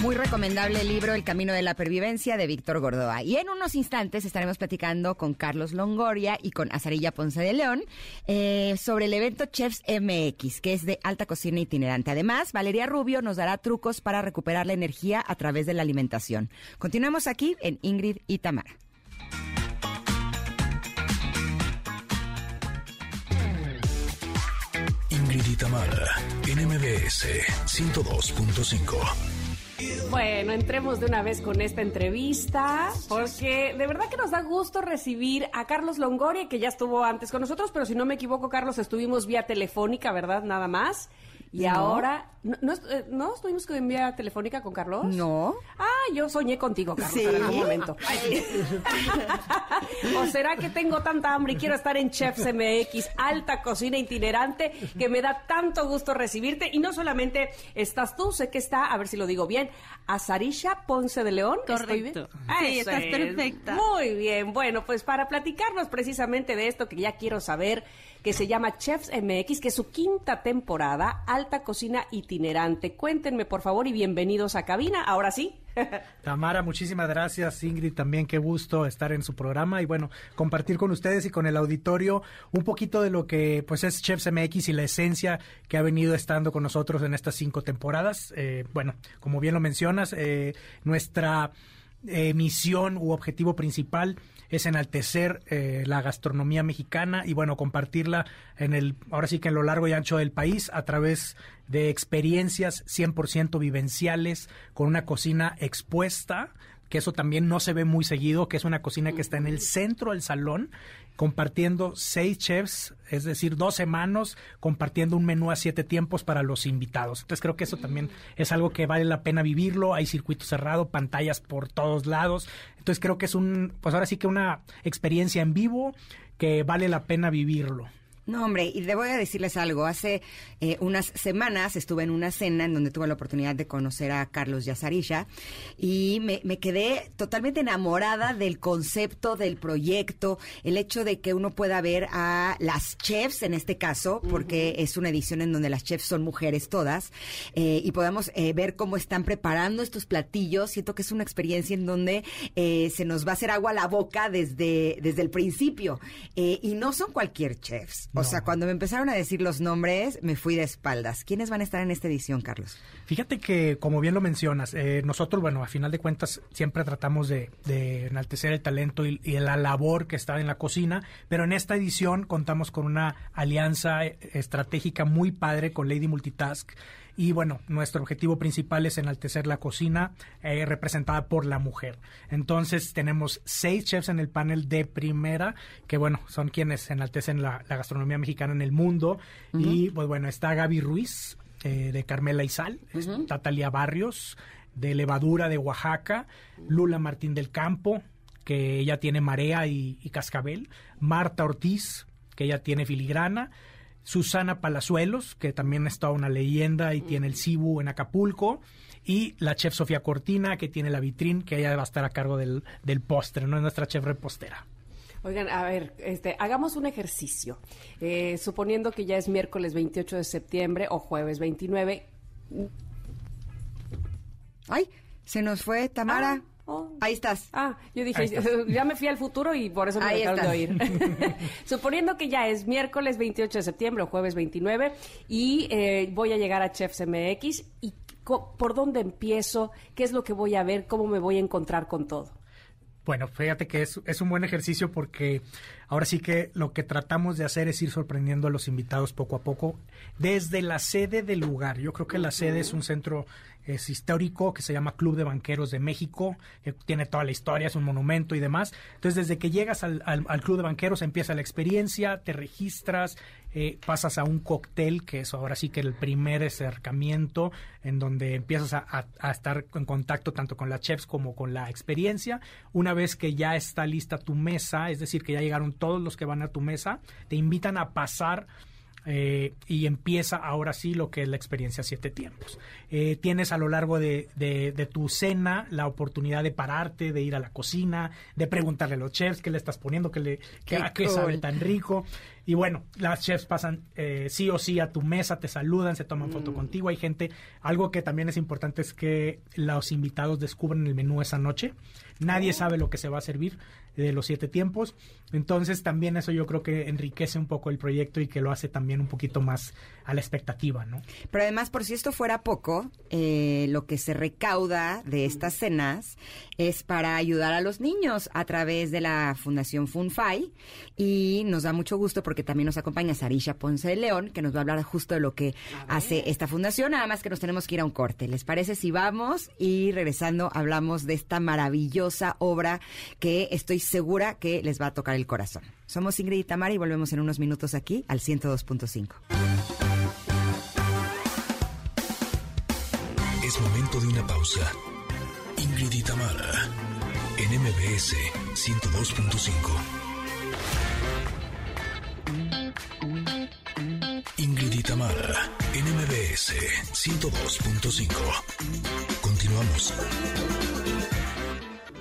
Muy recomendable el libro El Camino de la Pervivencia de Víctor Gordoa. Y en unos instantes estaremos platicando con Carlos Longoria y con Azarilla Ponce de León eh, sobre el evento Chefs MX, que es de alta cocina itinerante. Además, Valeria Rubio nos dará trucos para recuperar la energía a través de la alimentación. Continuamos aquí en Ingrid y Tamara. Ingrid y Tamara, en MBS 102.5. Bueno, entremos de una vez con esta entrevista, porque de verdad que nos da gusto recibir a Carlos Longoria, que ya estuvo antes con nosotros, pero si no me equivoco, Carlos, estuvimos vía telefónica, ¿verdad? Nada más. Y No. ahora, ¿no, no, eh, ¿no estuvimos en vía telefónica con Carlos? No. Ah, yo soñé contigo, Carlos, ¿Sí? en algún momento. ¿O será que tengo tanta hambre y quiero estar en Chefs MX, alta cocina itinerante, que me da tanto gusto recibirte? Y no solamente estás tú, sé que está, a ver si lo digo bien, Azarisha Ponce de León. ¿Estoy bien? Correcto. Sí, eso estás es. perfecta. Muy bien, bueno, pues para platicarnos precisamente de esto que ya quiero saber, que se llama Chefs MX, que es su quinta temporada, alta cocina itinerante. Cuéntenme, por favor, y bienvenidos a cabina. Ahora sí. Tamara, muchísimas gracias. Ingrid, también qué gusto estar en su programa y bueno, compartir con ustedes y con el auditorio un poquito de lo que pues es Chefs MX y la esencia que ha venido estando con nosotros en estas cinco temporadas. Eh, bueno, como bien lo mencionas, eh, nuestra eh, misión u objetivo principal es enaltecer eh, la gastronomía mexicana y bueno, compartirla en el, ahora sí que en lo largo y ancho del país a través de experiencias 100% vivenciales con una cocina expuesta que eso también no se ve muy seguido, que es una cocina que está en el centro del salón, compartiendo seis chefs, es decir, 12 manos, compartiendo un menú a siete tiempos para los invitados. Entonces creo que eso también es algo que vale la pena vivirlo, hay circuito cerrado, pantallas por todos lados, entonces creo que es un, pues ahora sí que una experiencia en vivo que vale la pena vivirlo. No, hombre, y debo de decirles algo. Hace eh, unas semanas estuve en una cena en donde tuve la oportunidad de conocer a Carlos Yazarisha y me, me quedé totalmente enamorada del concepto del proyecto, el hecho de que uno pueda ver a las chefs en este caso, porque es una edición en donde las chefs son mujeres todas, eh, y podamos eh, ver cómo están preparando estos platillos. Siento que es una experiencia en donde eh, se nos va a hacer agua a la boca desde, desde el principio. Y no son cualquier chefs O sea, cuando me empezaron a decir los nombres, me fui de espaldas. ¿Quiénes van a estar en esta edición, Carlos? Fíjate que, como bien lo mencionas, eh, nosotros, bueno, a final de cuentas, siempre tratamos de, enaltecer el talento y, la labor que está en la cocina, pero en esta edición contamos con una alianza eh, estratégica muy padre con Lady Multitask y bueno, nuestro objetivo principal es enaltecer la cocina eh, representada por la mujer. Entonces tenemos seis chefs en el panel de primera, que bueno, son quienes enaltecen la, gastronomía mexicana en el mundo. Y pues bueno, está Gaby Ruiz, eh, de Carmela y Sal, Tatalia Barrios, de Levadura de Oaxaca, Lula Martín del Campo, que ella tiene Marea y Cascabel, Marta Ortiz, que ella tiene Filigrana, Susana Palazuelos, que también es toda una leyenda y tiene el Cibu en Acapulco, y la chef Sofía Cortina, que tiene la vitrín, que ella va a estar a cargo del, del postre, ¿no? Es nuestra chef repostera. Oigan, a ver, este, hagamos un ejercicio. Eh, suponiendo que ya es miércoles 28 de septiembre o jueves 29. Ay, se nos fue Tamara. Ah, Oh. Ahí estás. Ah, yo dije, ya me fui al futuro y por eso me dejaron de oír. Suponiendo que ya es miércoles 28 de septiembre o jueves 29 y eh, voy a llegar a Chefs MX y por dónde empiezo, qué es lo que voy a ver, cómo me voy a encontrar con todo. Bueno, fíjate que es, es, un buen ejercicio porque ahora sí que lo que tratamos de hacer es ir sorprendiendo a los invitados poco a poco desde la sede del lugar. Yo creo que la sede es un centro es histórico que se llama Club de Banqueros de México, que tiene toda la historia, es un monumento y demás. Entonces, desde que llegas al, Club de Banqueros empieza la experiencia, te registras, eh, pasas a un cóctel, que es ahora sí que el primer acercamiento, en donde empiezas a, a, estar en contacto tanto con la chefs como con la experiencia. Una vez que ya está lista tu mesa, es decir, que ya llegaron todos los que van a tu mesa, te invitan a pasar eh, y empieza ahora sí lo que es la experiencia siete tiempos. Eh, tienes a lo largo de, de, tu cena la oportunidad de pararte, de ir a la cocina, de preguntarle a los chefs qué le estás poniendo, qué, le, qué, sabe tan rico. Y bueno, las chefs pasan eh, sí o sí a tu mesa, te saludan, se toman foto mm. contigo. Hay gente, algo que también es importante es que los invitados descubren el menú esa noche. Nadie sabe lo que se va a servir de los siete tiempos. Entonces también eso yo creo que enriquece un poco el proyecto y que lo hace también un poquito más a la expectativa, ¿no? Pero además, por si esto fuera poco, eh, lo que se recauda de estas cenas es para ayudar a los niños a través de la Fundación FunFi y nos da mucho gusto porque también nos acompaña Sarisha Ponce de León, que nos va a hablar justo de lo que hace esta fundación, nada más que nos tenemos que ir a un corte. ¿Les parece si vamos y regresando hablamos de esta maravillosa obra que estoy segura que les va a tocar el corazón? Somos Ingrid y Tamara y volvemos en unos minutos aquí al 102.5. Es momento de una pausa. Ingrid y en MBS 102.5. Ingrid y Tamara en MBS 102.5. Continuamos.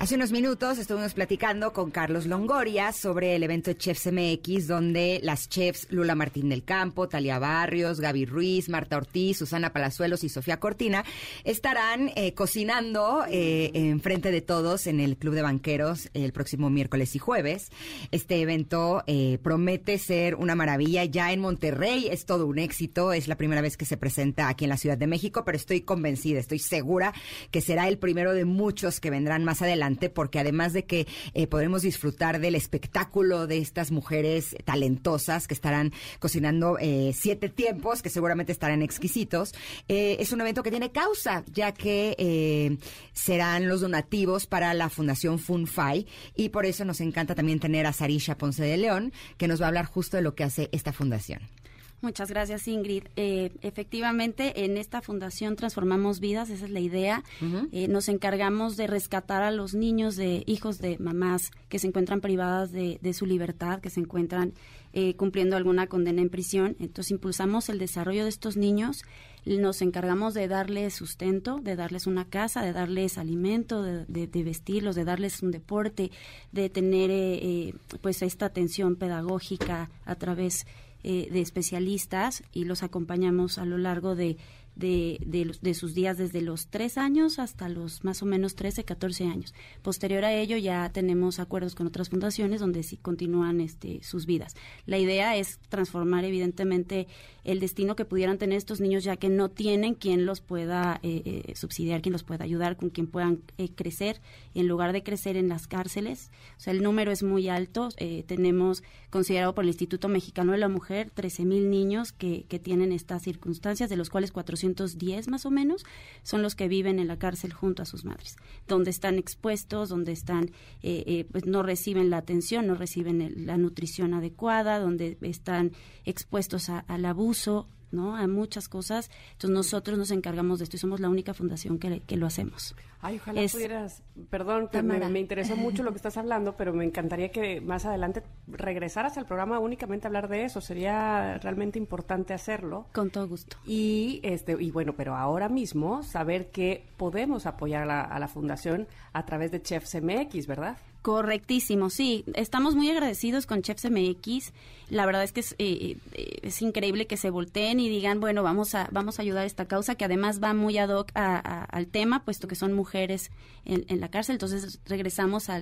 Hace unos minutos estuvimos platicando con Carlos Longoria sobre el evento Chefs MX, donde las chefs Lula Martín del Campo, Talia Barrios, Gaby Ruiz, Marta Ortiz, Susana Palazuelos y Sofía Cortina estarán eh, cocinando eh, en frente de todos en el Club de Banqueros el próximo miércoles y jueves. Este evento eh, promete ser una maravilla. Ya en Monterrey es todo un éxito. Es la primera vez que se presenta aquí en la Ciudad de México, pero estoy convencida, estoy segura que será el primero de muchos que vendrán más adelante porque además de que eh, podremos disfrutar del espectáculo de estas mujeres talentosas que estarán cocinando eh, siete tiempos, que seguramente estarán exquisitos, eh, es un evento que tiene causa, ya que serán los donativos para la Fundación FunFi y por eso nos encanta también tener a Sarisha Ponce de León, que nos va a hablar justo de lo que hace esta fundación. Muchas gracias, Ingrid. Eh, efectivamente, en esta fundación transformamos vidas, esa es la idea. Eh, nos encargamos de rescatar a los niños de hijos de mamás que se encuentran privadas de, su libertad, que se encuentran eh, cumpliendo alguna condena en prisión. Entonces, impulsamos el desarrollo de estos niños. Nos encargamos de darles sustento, de darles una casa, de darles alimento, de, vestirlos, de darles un deporte, de tener pues esta atención pedagógica a través de eh, de especialistas y los acompañamos a lo largo de de, de, sus días desde los tres años hasta los más o menos 13, 14 años. Posterior a ello ya tenemos acuerdos con otras fundaciones donde sí continúan este, sus vidas. La idea es transformar evidentemente el destino que pudieran tener estos niños ya que no tienen quien los pueda eh, eh, subsidiar, quien los pueda ayudar, con quien puedan eh, crecer en lugar de crecer en las cárceles. O sea, el número es muy alto. tenemos considerado por el Instituto Mexicano de la Mujer 13 mil niños que, que tienen estas circunstancias, de los cuales 410 más o menos son los que viven en la cárcel junto a sus madres, donde están expuestos, donde están, pues no reciben la atención, no reciben la nutrición adecuada, donde están expuestos al abuso ¿no? A muchas cosas. Entonces nosotros nos encargamos de esto y somos la única fundación que, que lo hacemos. Ay, ojalá pudieras, perdón, me, me, interesó mucho lo que estás hablando, pero me encantaría que más adelante regresaras al programa únicamente a hablar de eso. Sería realmente importante hacerlo. Con todo gusto. Y este y bueno, pero ahora mismo saber que podemos apoyar a la, a la fundación a través de Chefs MX, ¿verdad? Correctísimo, sí. Estamos muy agradecidos con Chefs MX. La verdad es que es, eh, eh, es, increíble que se volteen y digan, bueno, vamos a, vamos a ayudar a esta causa que además va muy ad hoc al tema, puesto que son mujeres en, la cárcel. Entonces regresamos a,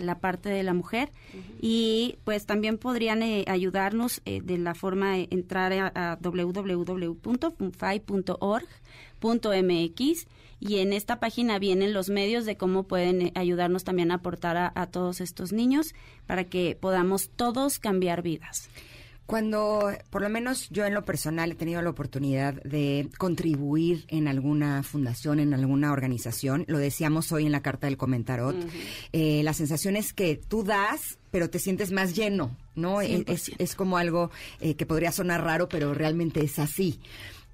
la parte de la mujer y pues también podrían eh, ayudarnos de la forma de entrar a, a www.funfai.org.mx y en esta página vienen los medios de cómo pueden eh, ayudarnos también a aportar a, todos estos niños para que podamos todos cambiar vidas. Cuando, por lo menos yo en lo personal he tenido la oportunidad de contribuir en alguna fundación, en alguna organización, lo decíamos hoy en la carta del comentarot, eh, la sensación es que tú das, pero te sientes más lleno, ¿no? Es, es, como algo eh, que podría sonar raro, pero realmente es así.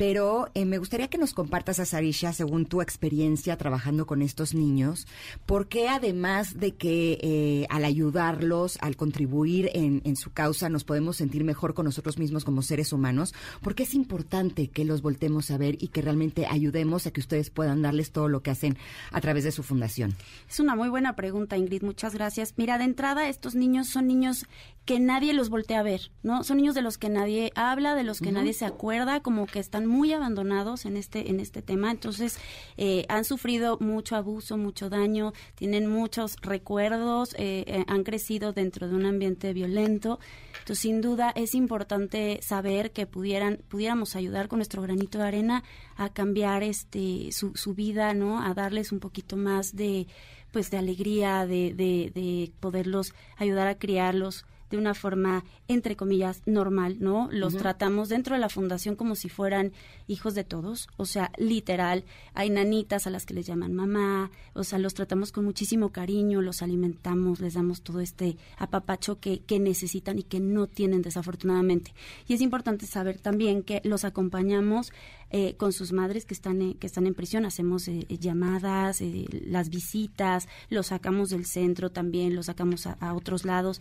Pero eh, me gustaría que nos compartas, Azarisha, según tu experiencia trabajando con estos niños, por qué además de que eh, al ayudarlos, al contribuir en, su causa, nos podemos sentir mejor con nosotros mismos como seres humanos, por qué es importante que los voltemos a ver y que realmente ayudemos a que ustedes puedan darles todo lo que hacen a través de su fundación. Es una muy buena pregunta, Ingrid. Muchas gracias. Mira, de entrada, estos niños son niños que nadie los voltea a ver, ¿no? Son niños de los que nadie habla, de los que nadie se acuerda, como que están muy abandonados en este, en este tema. Entonces, eh, han sufrido mucho abuso, mucho daño, tienen muchos recuerdos, eh, eh, han crecido dentro de un ambiente violento. Entonces, sin duda, es importante saber que pudieran, pudiéramos ayudar con nuestro granito de arena a cambiar este, su, su vida, ¿no? A darles un poquito más de pues de alegría, de, de, de poderlos ayudar a criarlos de una forma, entre comillas, normal, ¿no? Los tratamos dentro de la fundación como si fueran hijos de todos, o sea, literal, hay nanitas a las que les llaman mamá, o sea, los tratamos con muchísimo cariño, los alimentamos, les damos todo este apapacho que, que necesitan y que no tienen desafortunadamente. Y es importante saber también que los acompañamos eh, con sus madres que están, eh, que están en prisión. Hacemos eh, llamadas, las visitas, los sacamos del centro también, los sacamos a, otros lados.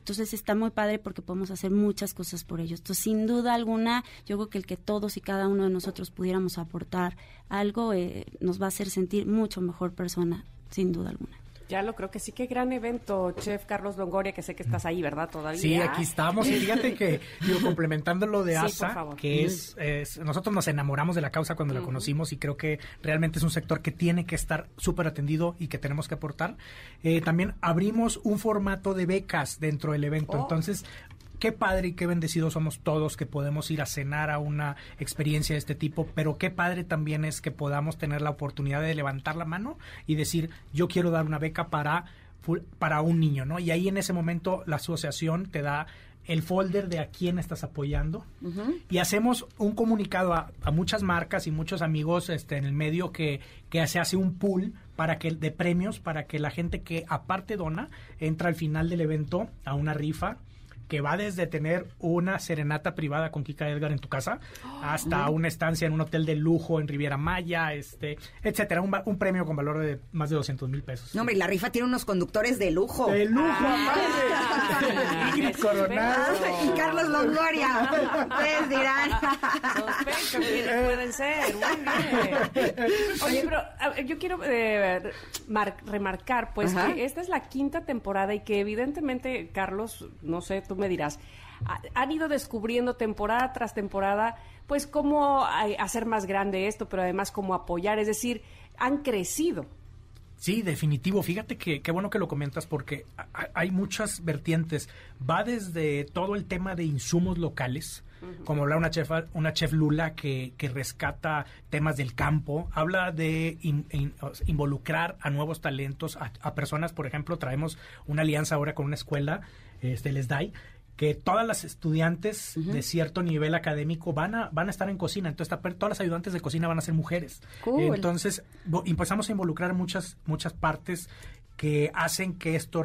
Entonces está muy padre porque podemos hacer muchas cosas por ellos. Entonces, sin duda alguna, yo creo que el que todos y cada uno de nosotros pudiéramos aportar algo nos va a hacer sentir mucho mejor persona, sin duda alguna. Ya lo creo que sí, qué gran evento, Chef Carlos Longoria, que sé que estás ahí, ¿verdad? Todavía. Sí, aquí estamos. Y fíjate que, digo, complementando lo de ASA, que es, nosotros nos enamoramos de la causa cuando la conocimos y creo que realmente es un sector que tiene que estar súper atendido y que tenemos que aportar. Eh, también abrimos un formato de becas dentro del evento. Oh. Entonces, qué padre y qué bendecidos somos todos que podemos ir a cenar a una experiencia de este tipo, pero qué padre también es que podamos tener la oportunidad de levantar la mano y decir, yo quiero dar una beca para, para un niño, ¿no? Y ahí en ese momento la asociación te da el folder de a quién estás apoyando y hacemos un comunicado a, muchas marcas y muchos amigos este, en el medio que, que se hace un pool para que de premios para que la gente que aparte dona entra al final del evento a una rifa que va desde tener una serenata privada con Kika Edgar en tu casa hasta una estancia en un hotel de lujo en Riviera Maya, este, etcétera, un, un premio con valor de más de 200 mil pesos. No, hombre, y la rifa tiene unos conductores de lujo. De lujo, ah, Ingrid Coronado. Y Carlos Longoria. Ustedes dirán. Sospecho pueden ser. Muy bien. Oye, pero yo quiero eh, remarcar, pues, que esta es la quinta temporada y que evidentemente, Carlos, no sé, tú me dirás, han ido descubriendo temporada tras temporada, pues cómo hacer más grande esto, pero además cómo apoyar, es decir, han crecido. Sí, definitivo. Fíjate que qué bueno que lo comentas porque hay muchas vertientes. Va desde todo el tema de insumos locales, como habla una chef, una chef Lula que, que rescata temas del campo, habla de involucrar a nuevos talentos, a, personas, por ejemplo, traemos una alianza ahora con una escuela, este, les DAI, que todas las estudiantes de cierto nivel académico van a, van a estar en cocina. Entonces, todas las ayudantes de cocina van a ser mujeres. Entonces, empezamos a involucrar muchas, muchas partes que hacen que esto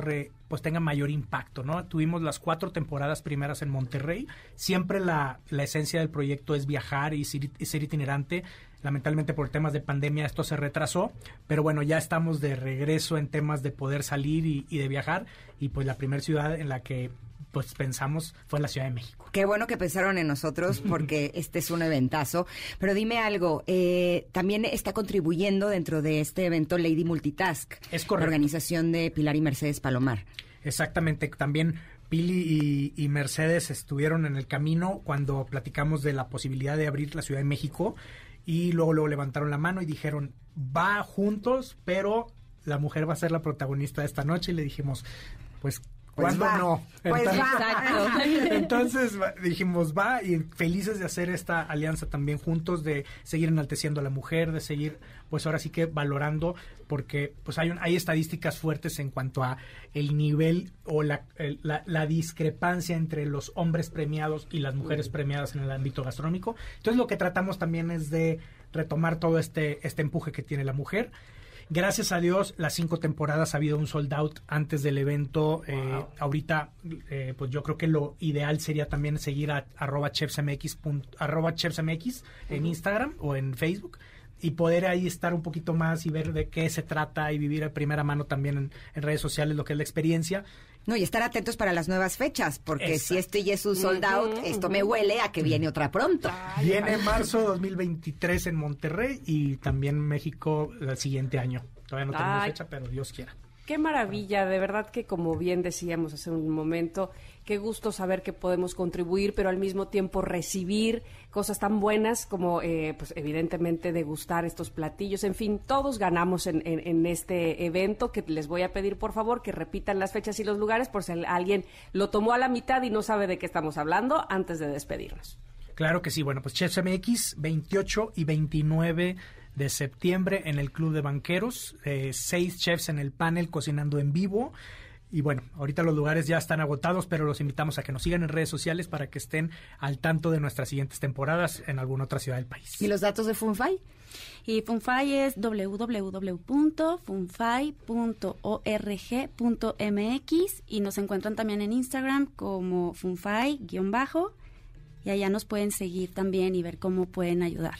pues tenga mayor impacto, ¿no? Tuvimos las cuatro temporadas primeras en Monterrey. Siempre la, la esencia del proyecto es viajar y ser, itinerante. Lamentablemente por temas de pandemia esto se retrasó, pero bueno, ya estamos de regreso en temas de poder salir y, y de viajar. Y pues la primera ciudad en la que pues pensamos fue la Ciudad de México. Qué bueno que pensaron en nosotros porque este es un eventazo. Pero dime algo, eh, también está contribuyendo dentro de este evento Lady Multitask. Es correcto. La organización de Pilar y Mercedes Palomar. Exactamente, también Pili y, Mercedes estuvieron en el camino cuando platicamos de la posibilidad de abrir la Ciudad de México y luego, luego levantaron la mano y dijeron, va juntos, pero la mujer va a ser la protagonista de esta noche y le dijimos, pues pues ¿Cuándo no? Pues entonces, entonces dijimos, va, y felices de hacer esta alianza también juntos, de seguir enalteciendo a la mujer, de seguir, pues ahora sí que valorando, porque pues hay, hay estadísticas fuertes en cuanto a el nivel o la, la, discrepancia entre los hombres premiados y las mujeres premiadas en el ámbito gastronómico. Entonces lo que tratamos también es de retomar todo este, este empuje que tiene la mujer Gracias a Dios, las cinco temporadas ha habido un sold out antes del evento. Eh, ahorita, eh, pues yo creo que lo ideal sería también seguir a arroba chefsmx, arroba chefsmx en Instagram o en Facebook y poder ahí estar un poquito más y ver de qué se trata y vivir a primera mano también en, redes sociales lo que es la experiencia. No, y estar atentos para las nuevas fechas, porque si esto ya es un sold out, esto me huele a que viene otra pronto. Viene marzo 2023 en Monterrey y también México el siguiente año. Todavía no tenemos fecha, pero Dios quiera. Qué maravilla, de verdad que como bien decíamos hace un momento, qué gusto saber que podemos contribuir, pero al mismo tiempo recibir cosas tan buenas como, eh, pues evidentemente, degustar estos platillos. En fin, todos ganamos en, en, este evento que les voy a pedir, por favor, que repitan las fechas y los lugares por si alguien lo tomó a la mitad y no sabe de qué estamos hablando antes de despedirnos. Claro que sí. Bueno, pues Chefs MX, 28 y 29 de septiembre en el Club de Banqueros. Eh, seis chefs en el panel cocinando en vivo. Y bueno, ahorita los lugares ya están agotados, pero los invitamos a que nos sigan en redes sociales para que estén al tanto de nuestras siguientes temporadas en alguna otra ciudad del país. ¿Y los datos de Funfai? Y Funfai es www.funfai.org.mx y nos encuentran también en Instagram como funfai-bajo y allá nos pueden seguir también y ver cómo pueden ayudar.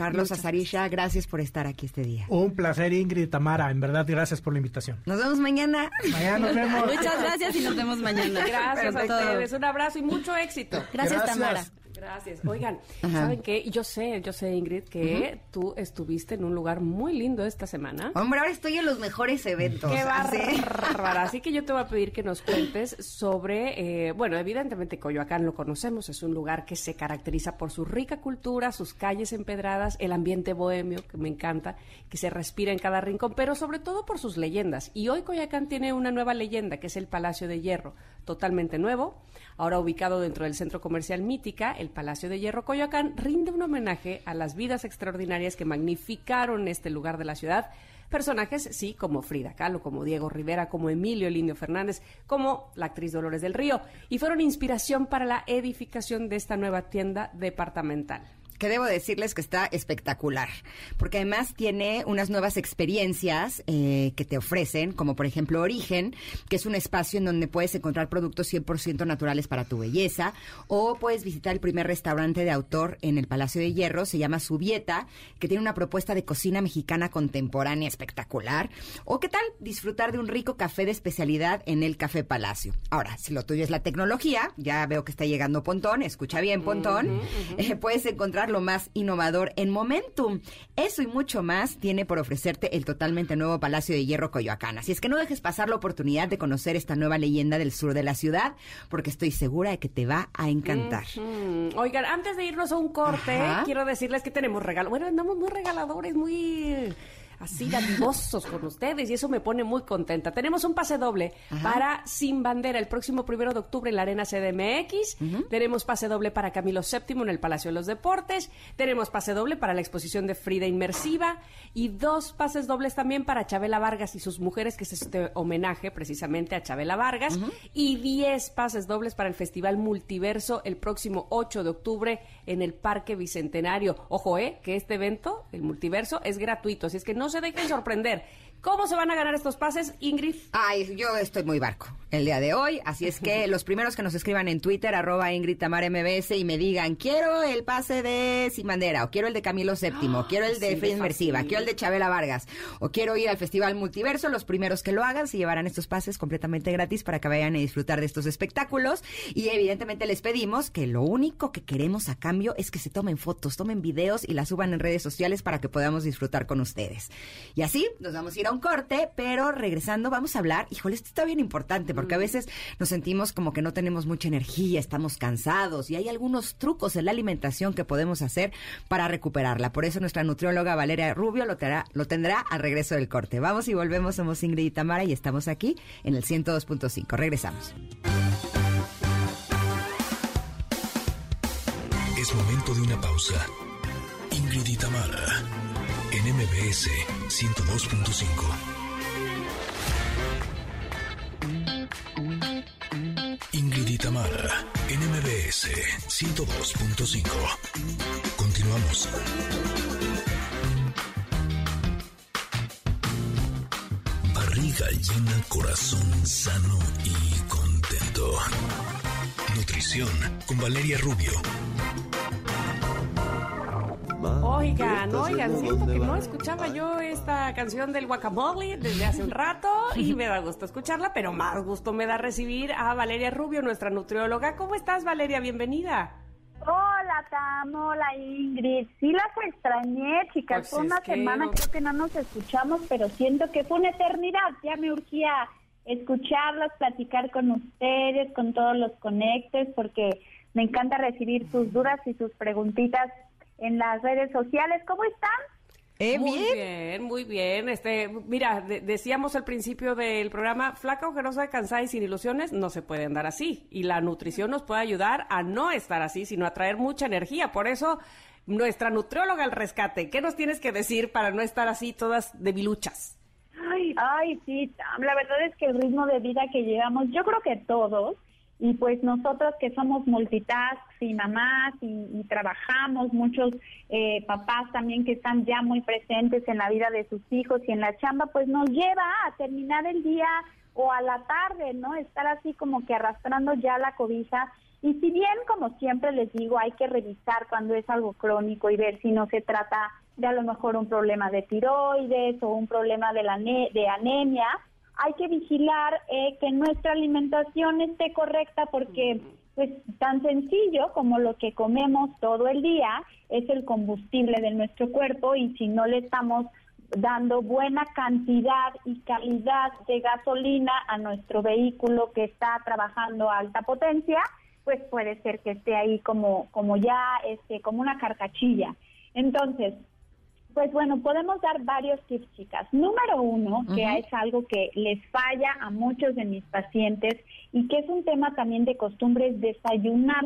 Carlos Azarisha, gracias por estar aquí este día. Un placer, Ingrid Tamara. En verdad, gracias por la invitación. Nos vemos mañana. Mañana nos vemos. Muchas gracias y nos vemos mañana. Gracias a ustedes. Un abrazo y mucho éxito. Gracias, Tamara. Gracias. Oigan, ¿saben qué? Yo sé, yo sé, Ingrid, que tú estuviste en un lugar muy lindo esta semana. Hombre, ahora estoy en los mejores eventos. Qué bárbara. Así que yo te voy a pedir que nos cuentes sobre, eh, bueno, evidentemente Coyoacán lo conocemos, es un lugar que se caracteriza por su rica cultura, sus calles empedradas, el ambiente bohemio, que me encanta, que se respira en cada rincón, pero sobre todo por sus leyendas. Y hoy Coyoacán tiene una nueva leyenda, que es el Palacio de Hierro, totalmente nuevo ahora ubicado dentro del centro comercial Mítica, el Palacio de Hierro Coyoacán, rinde un homenaje a las vidas extraordinarias que magnificaron este lugar de la ciudad. Personajes, sí, como Frida Kahlo, como Diego Rivera, como Emilio Lindio Fernández, como la actriz Dolores del Río, y fueron inspiración para la edificación de esta nueva tienda departamental que debo decirles que está espectacular, porque además tiene unas nuevas experiencias eh, que te ofrecen, como por ejemplo Origen, que es un espacio en donde puedes encontrar productos 100% naturales para tu belleza, o puedes visitar el primer restaurante de autor en el Palacio de Hierro, se llama Subieta, que tiene una propuesta de cocina mexicana contemporánea espectacular, o qué tal disfrutar de un rico café de especialidad en el Café Palacio. Ahora, si lo tuyo es la tecnología, ya veo que está llegando Pontón, escucha bien Pontón, eh, puedes encontrar lo más innovador en Momentum. Eso y mucho más tiene por ofrecerte el totalmente nuevo Palacio de Hierro Coyoacán. Así es que no dejes pasar la oportunidad de conocer esta nueva leyenda del sur de la ciudad, porque estoy segura de que te va a encantar. Oigan, antes de irnos a un corte, quiero decirles que tenemos regalo. Bueno, andamos muy regaladores, muy así dadivosos con ustedes y eso me pone muy contenta. Tenemos un pase doble para Sin Bandera el próximo primero de octubre en la Arena CDMX. Tenemos pase doble para Camilo VII en el Palacio de los Deportes. Tenemos pase doble para la exposición de Frida Inmersiva y dos pases dobles también para Chabela Vargas y sus mujeres, que es este homenaje precisamente a Chabela Vargas. Y diez pases dobles para el Festival Multiverso el próximo 8 de octubre en el Parque Bicentenario. Ojo, eh, que este evento, el Multiverso, es gratuito, así es que no se dejen sorprender. ¿Cómo se van a ganar estos pases, Ingrid? Ay, yo estoy muy barco el día de hoy, así es que los primeros que nos escriban en Twitter, arroba Ingrid Tamar MBS y me digan, quiero el pase de Sin Bandera, o quiero el de Camilo VII, o quiero el de Fe Inmersiva, quiero el de Chabela Vargas, o quiero ir al Festival Multiverso, los primeros que lo hagan se llevarán estos pases completamente gratis para que vayan a disfrutar de estos espectáculos y evidentemente les pedimos que lo único que queremos a cambio es que se tomen fotos, tomen videos y las suban en redes sociales para que podamos disfrutar con ustedes. Y así nos vamos a ir a un corte, pero regresando vamos a hablar, híjole, esto está bien importante porque a mm. veces nos sentimos como que no tenemos mucha energía, estamos cansados y hay algunos trucos en la alimentación que podemos hacer para recuperarla. Por eso nuestra nutrióloga Valeria Rubio lo tendrá, lo tendrá al regreso del corte. Vamos y volvemos, somos Ingrid y Tamara y estamos aquí en el 102.5. Regresamos. Es momento de una pausa. Ingrid y Tamara en MBS 102.5. Ingrid y Tamara, en MBS 102.5. Continuamos. Barriga llena, corazón sano y contento. Nutrición con Valeria Rubio Oigan, oigan, siento que no escuchaba yo esta canción del guacamole desde hace un rato y me da gusto escucharla, pero más gusto me da recibir a Valeria Rubio, nuestra nutrióloga. ¿Cómo estás, Valeria? Bienvenida. Hola, Tam, hola, Ingrid. Sí las extrañé, chicas. Pues fue una semana, creo que no nos escuchamos, pero siento que fue una eternidad. Ya me urgía escucharlas, platicar con ustedes, con todos los conectes, porque me encanta recibir sus dudas y sus preguntitas en las redes sociales. ¿Cómo están? Eh, muy bien. muy bien. Este, mira, decíamos al principio del programa, flaca, ojerosa, cansada y sin ilusiones, no se puede andar así. Y la nutrición nos puede ayudar a no estar así, sino a traer mucha energía. Por eso, nuestra nutrióloga al rescate, ¿qué nos tienes que decir para no estar así todas debiluchas? Ay, ay, sí, la verdad es que el ritmo de vida que llevamos, yo creo que todos, y pues nosotros que somos multitask y mamás y, trabajamos, muchos eh, papás también que están ya muy presentes en la vida de sus hijos y en la chamba, pues nos lleva a terminar el día o a la tarde, ¿no? Estar así como que arrastrando ya la cobija. Y si bien, como siempre les digo, hay que revisar cuando es algo crónico y ver si no se trata de a lo mejor un problema de tiroides o un problema de, la de anemia, hay que vigilar eh, que nuestra alimentación esté correcta porque pues tan sencillo como lo que comemos todo el día es el combustible de nuestro cuerpo y si no le estamos dando buena cantidad y calidad de gasolina a nuestro vehículo que está trabajando a alta potencia, pues puede ser que esté ahí como como ya este como una carcachilla. Entonces, pues bueno, podemos dar varios tips, chicas. Número uno, que es algo que les falla a muchos de mis pacientes y que es un tema también de costumbres, desayunar.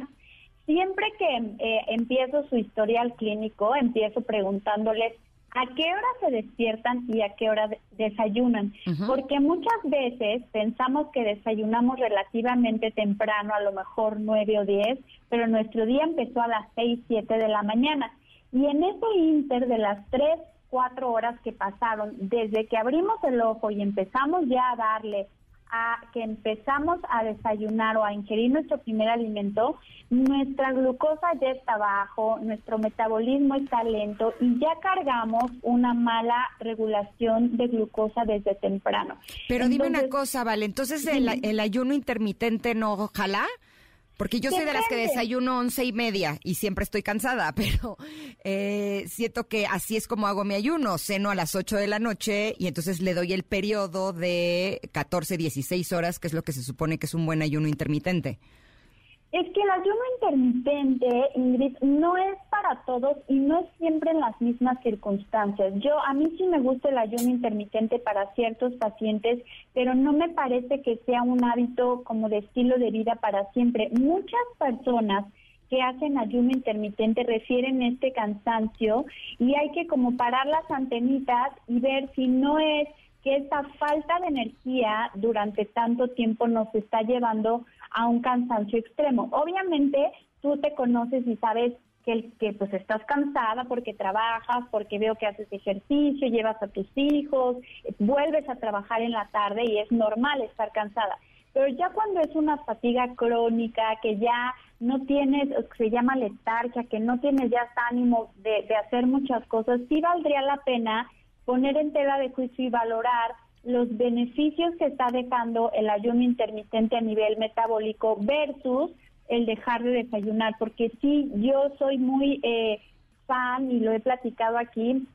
Siempre que eh, empiezo su historial clínico, empiezo preguntándoles a qué hora se despiertan y a qué hora desayunan. Porque muchas veces pensamos que desayunamos relativamente temprano, a lo mejor nueve o diez, pero nuestro día empezó a las seis, siete de la mañana. Y en ese inter de las tres, cuatro horas que pasaron, desde que abrimos el ojo y empezamos ya a darle a que empezamos a desayunar o a ingerir nuestro primer alimento, nuestra glucosa ya está bajo, nuestro metabolismo está lento y ya cargamos una mala regulación de glucosa desde temprano. Pero dime una cosa, Vale, entonces el, el ayuno intermitente no ojalá Porque yo soy de las que desayuno once y media y siempre estoy cansada, pero eh, siento que así es como hago mi ayuno. Ceno a las 8 de la noche y entonces le doy el periodo de 14, 16 horas, que es lo que se supone que es un buen ayuno intermitente. Es que el ayuno intermitente, Ingrid, no es para todos y no es siempre en las mismas circunstancias. Yo, a mí sí me gusta el ayuno intermitente para ciertos pacientes, pero no me parece que sea un hábito como de estilo de vida para siempre. Muchas personas que hacen ayuno intermitente refieren este cansancio y hay que como parar las antenitas y ver si no es que esta falta de energía durante tanto tiempo nos está llevando a un cansancio extremo. Obviamente tú te conoces y sabes que, que pues estás cansada porque trabajas, porque veo que haces ejercicio, llevas a tus hijos, vuelves a trabajar en la tarde y es normal estar cansada. Pero ya cuando es una fatiga crónica, que ya no tienes, se llama letargia, que no tienes ya ánimo de, de hacer muchas cosas, sí valdría la pena poner en tela de juicio y valorar los beneficios que está dejando el ayuno intermitente a nivel metabólico versus el dejar de desayunar, porque sí, yo soy muy eh, fan y lo he platicado aquí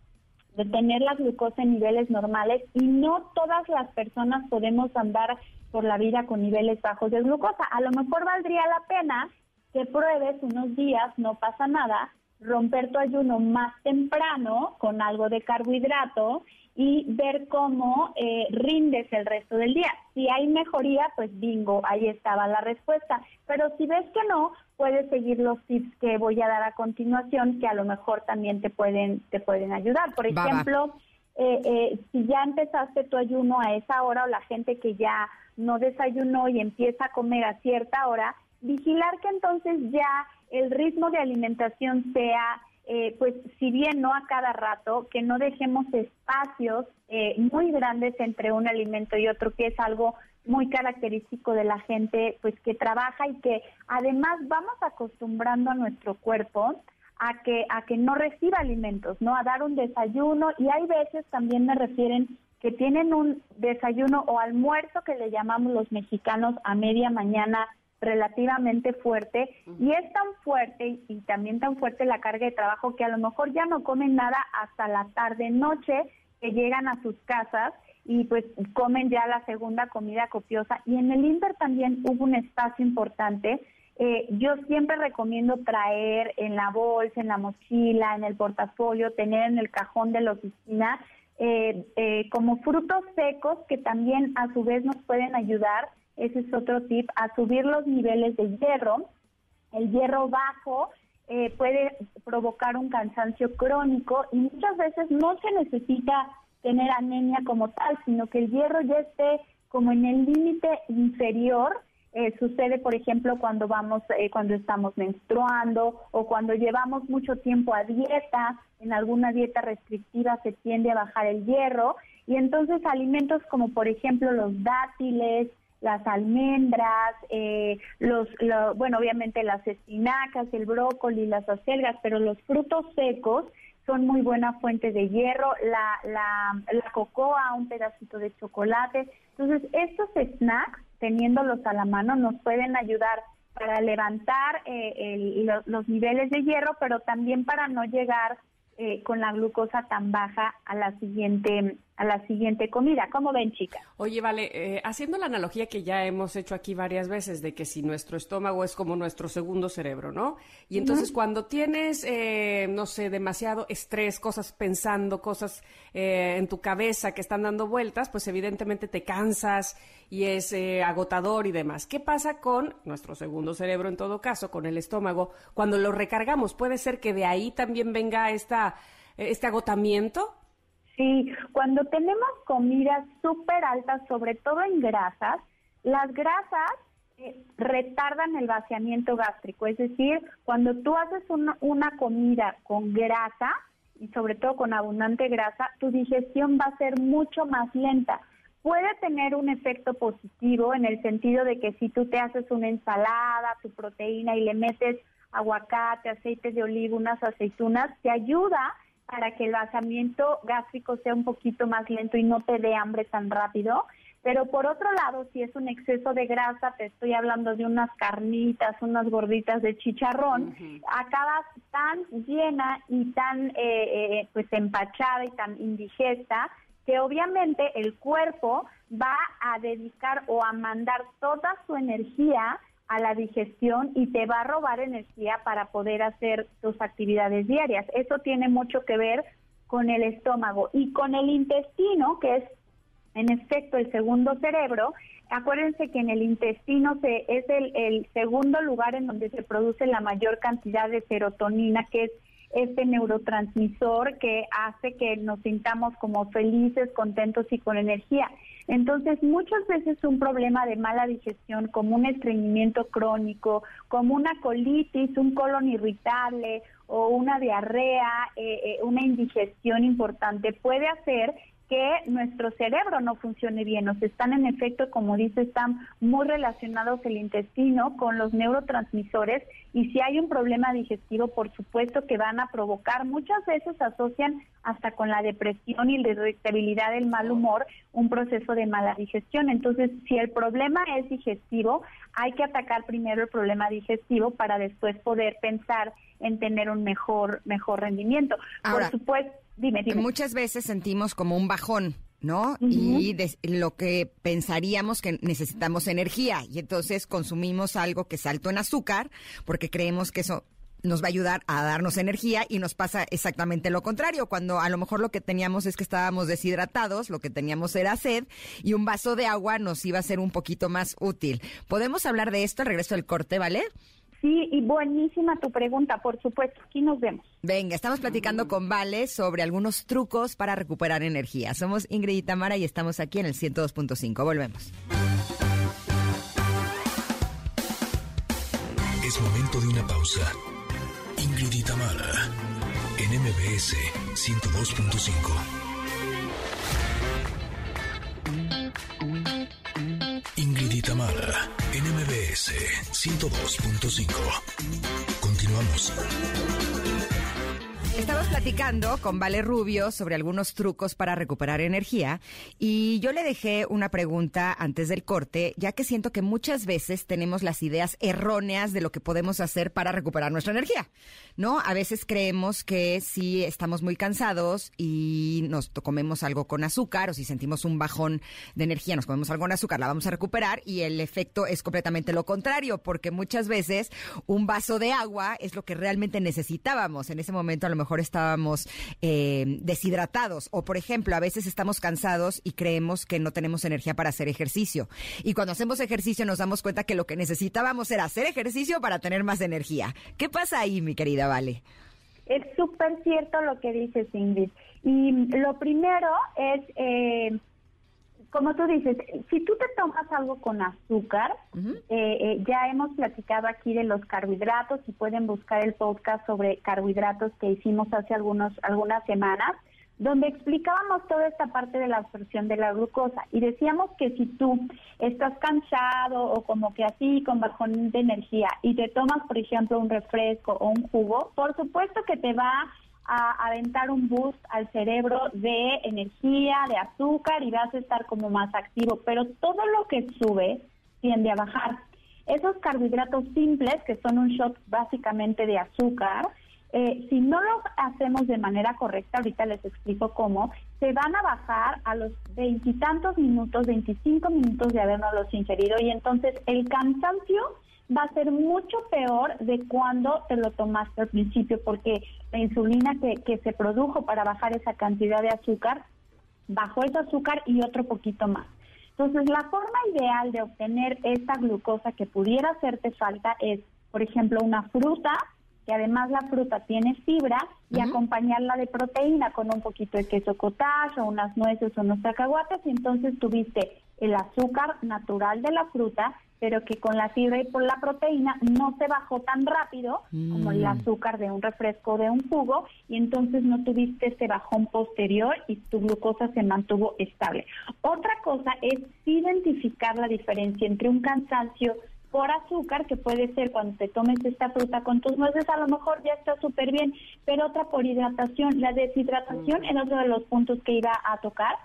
de tener la glucosa en niveles normales y no todas las personas podemos andar por la vida con niveles bajos de glucosa. A lo mejor valdría la pena que pruebes unos días, no pasa nada, romper tu ayuno más temprano con algo de carbohidrato y ver cómo eh, rindes el resto del día. Si hay mejoría, pues bingo, ahí estaba la respuesta. Pero si ves que no, puedes seguir los tips que voy a dar a continuación, que a lo mejor también te pueden, te pueden ayudar. Por Va, va. ejemplo, eh, eh, si ya empezaste tu ayuno a esa hora o la gente que ya no desayunó y empieza a comer a cierta hora, vigilar que entonces ya el ritmo de alimentación sea, eh, pues si bien no a cada rato, que no dejemos espacios eh, muy grandes entre un alimento y otro, que es algo muy característico de la gente pues que trabaja y que además vamos acostumbrando a nuestro cuerpo a que a que no reciba alimentos, ¿no? A dar un desayuno y hay veces también me refieren que tienen un desayuno o almuerzo que le llamamos los mexicanos a media mañana relativamente fuerte y es tan fuerte y, y también tan fuerte la carga de trabajo que a lo mejor ya no comen nada hasta la tarde noche que llegan a sus casas y pues comen ya la segunda comida copiosa. Y en el Inter también hubo un espacio importante. Eh, yo siempre recomiendo traer en la bolsa, en la mochila, en el portafolio, tener en el cajón de la oficina eh, eh, como frutos secos que también a su vez nos pueden ayudar, ese es otro tip, a subir los niveles de hierro. El hierro bajo eh, puede provocar un cansancio crónico y muchas veces no se necesita tener anemia como tal, sino que el hierro ya esté como en el límite inferior eh, sucede, por ejemplo, cuando vamos, eh, cuando estamos menstruando o cuando llevamos mucho tiempo a dieta. En alguna dieta restrictiva se tiende a bajar el hierro y entonces alimentos como, por ejemplo, los dátiles, las almendras, eh, los, lo- bueno, obviamente las espinacas, el brócoli, las acelgas, pero los frutos secos son muy buena fuente de hierro, la, la, la cocoa, un pedacito de chocolate. Entonces, estos snacks, teniéndolos a la mano, nos pueden ayudar para levantar eh, el- lo- los niveles de hierro, pero también para no llegar eh, con la glucosa tan baja a la siguiente a la siguiente comida. ¿Cómo ven, chicas? Oye, vale, eh, haciendo la analogía que ya hemos hecho aquí varias veces de que si nuestro estómago es como nuestro segundo cerebro, ¿no? Y entonces cuando tienes, eh, no sé, demasiado estrés, cosas pensando, cosas eh, en tu cabeza que están dando vueltas, pues evidentemente te cansas y es eh, agotador y demás. ¿Qué pasa con nuestro segundo cerebro en todo caso, con el estómago? Cuando lo recargamos, puede ser que de ahí también venga esta, este agotamiento. Sí, cuando tenemos comidas súper altas, sobre todo en grasas, las grasas eh, retardan el vaciamiento gástrico. Es decir, cuando tú haces una, una comida con grasa, y sobre todo con abundante grasa, tu digestión va a ser mucho más lenta. Puede tener un efecto positivo en el sentido de que si tú te haces una ensalada, tu proteína y le metes aguacate, aceite de oliva, unas aceitunas, te ayuda para que el vaciamiento gástrico sea un poquito más lento y no te dé hambre tan rápido. Pero por otro lado, si es un exceso de grasa, te estoy hablando de unas carnitas, unas gorditas de chicharrón, acabas tan llena y tan eh, eh, pues empachada y tan indigesta que obviamente el cuerpo va a dedicar o a mandar toda su energía a la digestión y te va a robar energía para poder hacer tus actividades diarias. Eso tiene mucho que ver con el estómago y con el intestino, que es en efecto el segundo cerebro. Acuérdense que en el intestino se, es el, el segundo lugar en donde se produce la mayor cantidad de serotonina, que es este neurotransmisor que hace que nos sintamos como felices, contentos y con energía. Entonces, muchas veces un problema de mala digestión, como un estreñimiento crónico, como una colitis, un colon irritable o una diarrea, eh, eh, una indigestión importante, puede hacer que nuestro cerebro no funcione bien. Nos están en efecto, como dice, están muy relacionados el intestino con los neurotransmisores y si hay un problema digestivo, por supuesto que van a provocar, muchas veces asocian hasta con la depresión y la irritabilidad del mal humor, un proceso de mala digestión. Entonces, si el problema es digestivo, hay que atacar primero el problema digestivo para después poder pensar en tener un mejor mejor rendimiento. por supuesto, dime, dime. Muchas veces sentimos como un bajón. ¿no? Y lo que pensaríamos que necesitamos energía y entonces consumimos algo que es alto en azúcar porque creemos que eso nos va a ayudar a darnos energía y nos pasa exactamente lo contrario, cuando a lo mejor lo que teníamos es que estábamos deshidratados, lo que teníamos era sed y un vaso de agua nos iba a ser un poquito más útil. ¿Podemos hablar de esto al regreso del corte, vale? Sí, y buenísima tu pregunta, por supuesto. Aquí nos vemos. Venga, estamos platicando con Vale sobre algunos trucos para recuperar energía. Somos Ingrid y Tamara y estamos aquí en el 102.5. Volvemos. Es momento de una pausa. Ingrid y Tamara en MBS 102.5. Ingrid y Tamara, NMBS 102.5. Continuamos. Estamos platicando con Vale Rubio sobre algunos trucos para recuperar energía y yo le dejé una pregunta antes del corte, ya que siento que muchas veces tenemos las ideas erróneas de lo que podemos hacer para recuperar nuestra energía, ¿no? A veces creemos que si estamos muy cansados y nos comemos algo con azúcar o si sentimos un bajón de energía, nos comemos algo con azúcar, la vamos a recuperar y el efecto es completamente lo contrario, porque muchas veces un vaso de agua es lo que realmente necesitábamos en ese momento a lo mejor estábamos eh, deshidratados o, por ejemplo, a veces estamos cansados y creemos que no tenemos energía para hacer ejercicio. Y cuando hacemos ejercicio nos damos cuenta que lo que necesitábamos era hacer ejercicio para tener más energía. ¿Qué pasa ahí, mi querida Vale? Es súper cierto lo que dices, Ingrid. Y lo primero es eh, como tú dices, si tú te tomas algo con azúcar, eh, eh, ya hemos platicado aquí de los carbohidratos y pueden buscar el podcast sobre carbohidratos que hicimos hace algunos algunas semanas, donde explicábamos toda esta parte de la absorción de la glucosa. Y decíamos que si tú estás cansado o como que así con bajón de energía y te tomas, por ejemplo, un refresco o un jugo, por supuesto que te va a aventar un boost al cerebro de energía, de azúcar y vas a estar como más activo, pero todo lo que sube tiende a bajar. Esos carbohidratos simples, que son un shot básicamente de azúcar, eh, si no los hacemos de manera correcta, ahorita les explico cómo, se van a bajar a los veintitantos minutos, 25 minutos de habernos los ingerido y entonces el cansancio va a ser mucho peor de cuando te lo tomaste al principio, porque la insulina que, que se produjo para bajar esa cantidad de azúcar, bajó ese azúcar y otro poquito más. Entonces, la forma ideal de obtener esta glucosa que pudiera hacerte falta es, por ejemplo, una fruta, que además la fruta tiene fibra, y acompañarla de proteína con un poquito de queso cottage o unas nueces o unos cacahuates, y entonces tuviste el azúcar natural de la fruta pero que con la fibra y por la proteína no se bajó tan rápido como el mm. azúcar de un refresco o de un jugo y entonces no tuviste ese bajón posterior y tu glucosa se mantuvo estable. Otra cosa es identificar la diferencia entre un cansancio por azúcar, que puede ser cuando te tomes esta fruta con tus nueces, a lo mejor ya está súper bien, pero otra por hidratación. La deshidratación era otro de los puntos que iba a tocar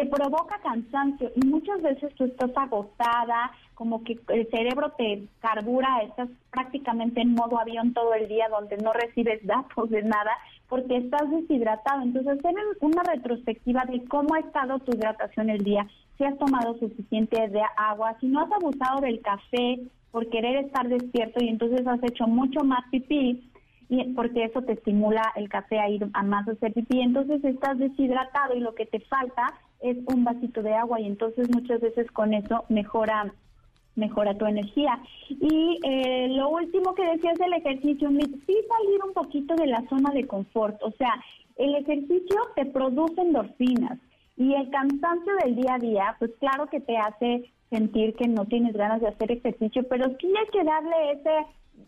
te provoca cansancio y muchas veces tú estás agotada, como que el cerebro te carbura, estás prácticamente en modo avión todo el día donde no recibes datos de nada porque estás deshidratado. Entonces, hacer una retrospectiva de cómo ha estado tu hidratación el día, si has tomado suficiente de agua, si no has abusado del café por querer estar despierto y entonces has hecho mucho más pipí, y porque eso te estimula el café a ir a más hacer pipí, entonces estás deshidratado y lo que te falta es un vasito de agua y entonces muchas veces con eso mejora mejora tu energía. Y eh, lo último que decías del ejercicio, sí salir un poquito de la zona de confort, o sea, el ejercicio te produce endorfinas y el cansancio del día a día, pues claro que te hace sentir que no tienes ganas de hacer ejercicio, pero sí hay que darle ese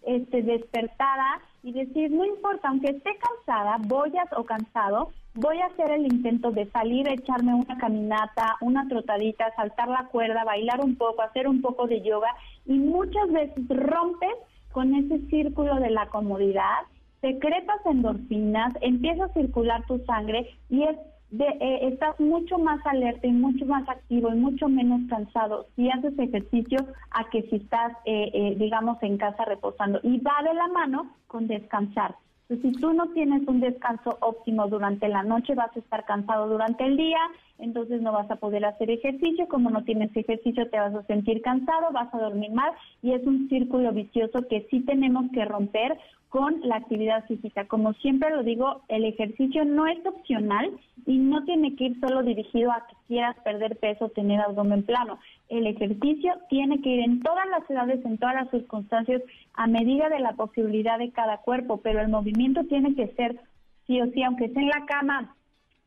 este, despertada y decir, no importa, aunque esté cansada, voy a, o cansado, voy a hacer el intento de salir, echarme una caminata, una trotadita, saltar la cuerda, bailar un poco, hacer un poco de yoga y muchas veces rompes con ese círculo de la comodidad, secretas endorfinas, empieza a circular tu sangre y es de, eh, estás mucho más alerta y mucho más activo y mucho menos cansado si haces ejercicio a que si estás, eh, eh, digamos, en casa reposando. Y va de la mano con descansar. si tú no tienes un descanso óptimo durante la noche, vas a estar cansado durante el día, entonces no vas a poder hacer ejercicio. Como no tienes ejercicio, te vas a sentir cansado, vas a dormir mal y es un círculo vicioso que sí tenemos que romper con la actividad física. Como siempre lo digo, el ejercicio no es opcional y no tiene que ir solo dirigido a que quieras perder peso tener abdomen plano. El ejercicio tiene que ir en todas las edades, en todas las circunstancias, a medida de la posibilidad de cada cuerpo, pero el movimiento tiene que ser sí o sí, aunque esté en la cama,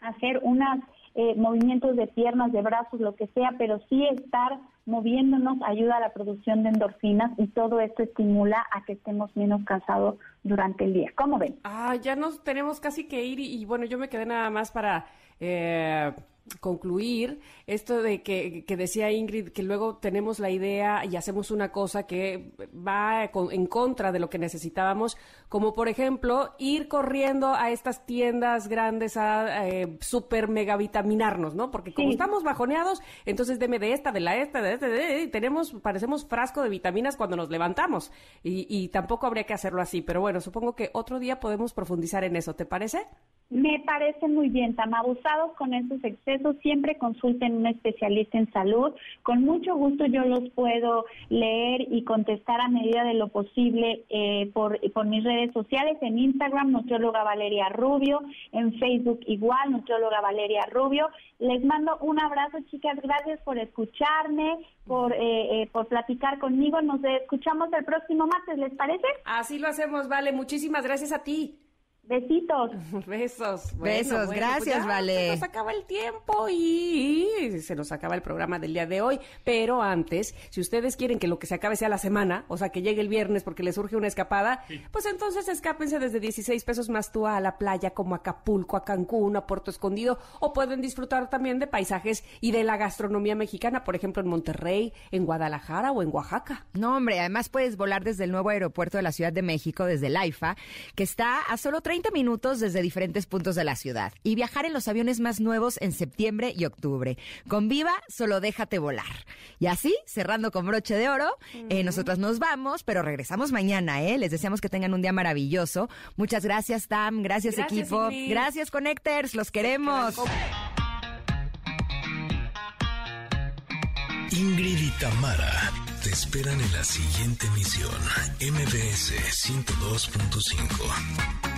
hacer unos eh, movimientos de piernas, de brazos, lo que sea, pero sí estar moviéndonos ayuda a la producción de endorfinas y todo esto estimula a que estemos menos cansados durante el día. ¿Cómo ven? Ah, ya nos tenemos casi que ir y, bueno, yo me quedé nada más para... Eh concluir esto de que, que, decía Ingrid, que luego tenemos la idea y hacemos una cosa que va en contra de lo que necesitábamos, como por ejemplo ir corriendo a estas tiendas grandes a eh, super mega vitaminarnos, ¿no? Porque como estamos bajoneados, entonces deme de esta, de la esta, de esta, de, y tenemos, parecemos frasco de vitaminas cuando nos levantamos. Y, y tampoco habría que hacerlo así, pero bueno, supongo que otro día podemos profundizar en eso, ¿te parece? Me parece muy bien, Tam. Abusados con esos excesos, siempre consulten un especialista en salud. Con mucho gusto yo los puedo leer y contestar a medida de lo posible eh, por, por mis redes sociales. En Instagram, nutrióloga Valeria Rubio. En Facebook, igual, nutrióloga Valeria Rubio. Les mando un abrazo, chicas. Gracias por escucharme, por, eh, eh, por platicar conmigo. Nos escuchamos el próximo martes, ¿les parece? Así lo hacemos, Vale. Muchísimas gracias a ti. Besitos. Besos. Besos, pues gracias, Vale. Se nos acaba el tiempo y se nos acaba el programa del día de hoy. Pero antes, si ustedes quieren que lo que se acabe sea la semana, o sea, que llegue el viernes porque les surge una escapada, pues entonces escápense desde 16 pesos más tú a la playa como Acapulco, a Cancún, a Puerto Escondido, o pueden disfrutar también de paisajes y de la gastronomía mexicana, por ejemplo, en Monterrey, en Guadalajara o en Oaxaca. No, hombre, además puedes volar desde el nuevo aeropuerto de la Ciudad de México, desde el AIFA, que está a solo 30 30 minutos desde diferentes puntos de la ciudad y viajar en los aviones más nuevos en septiembre y octubre. Con Viva, solo déjate volar. Y así, cerrando con broche de oro, eh, nosotras nos vamos, pero regresamos mañana, ¿eh? Les deseamos que tengan un día maravilloso. Muchas gracias, Tam. Gracias, equipo. Gracias, Connectors. Los queremos. Ingrid y Tamara te esperan en la siguiente emisión, MBS 102.5.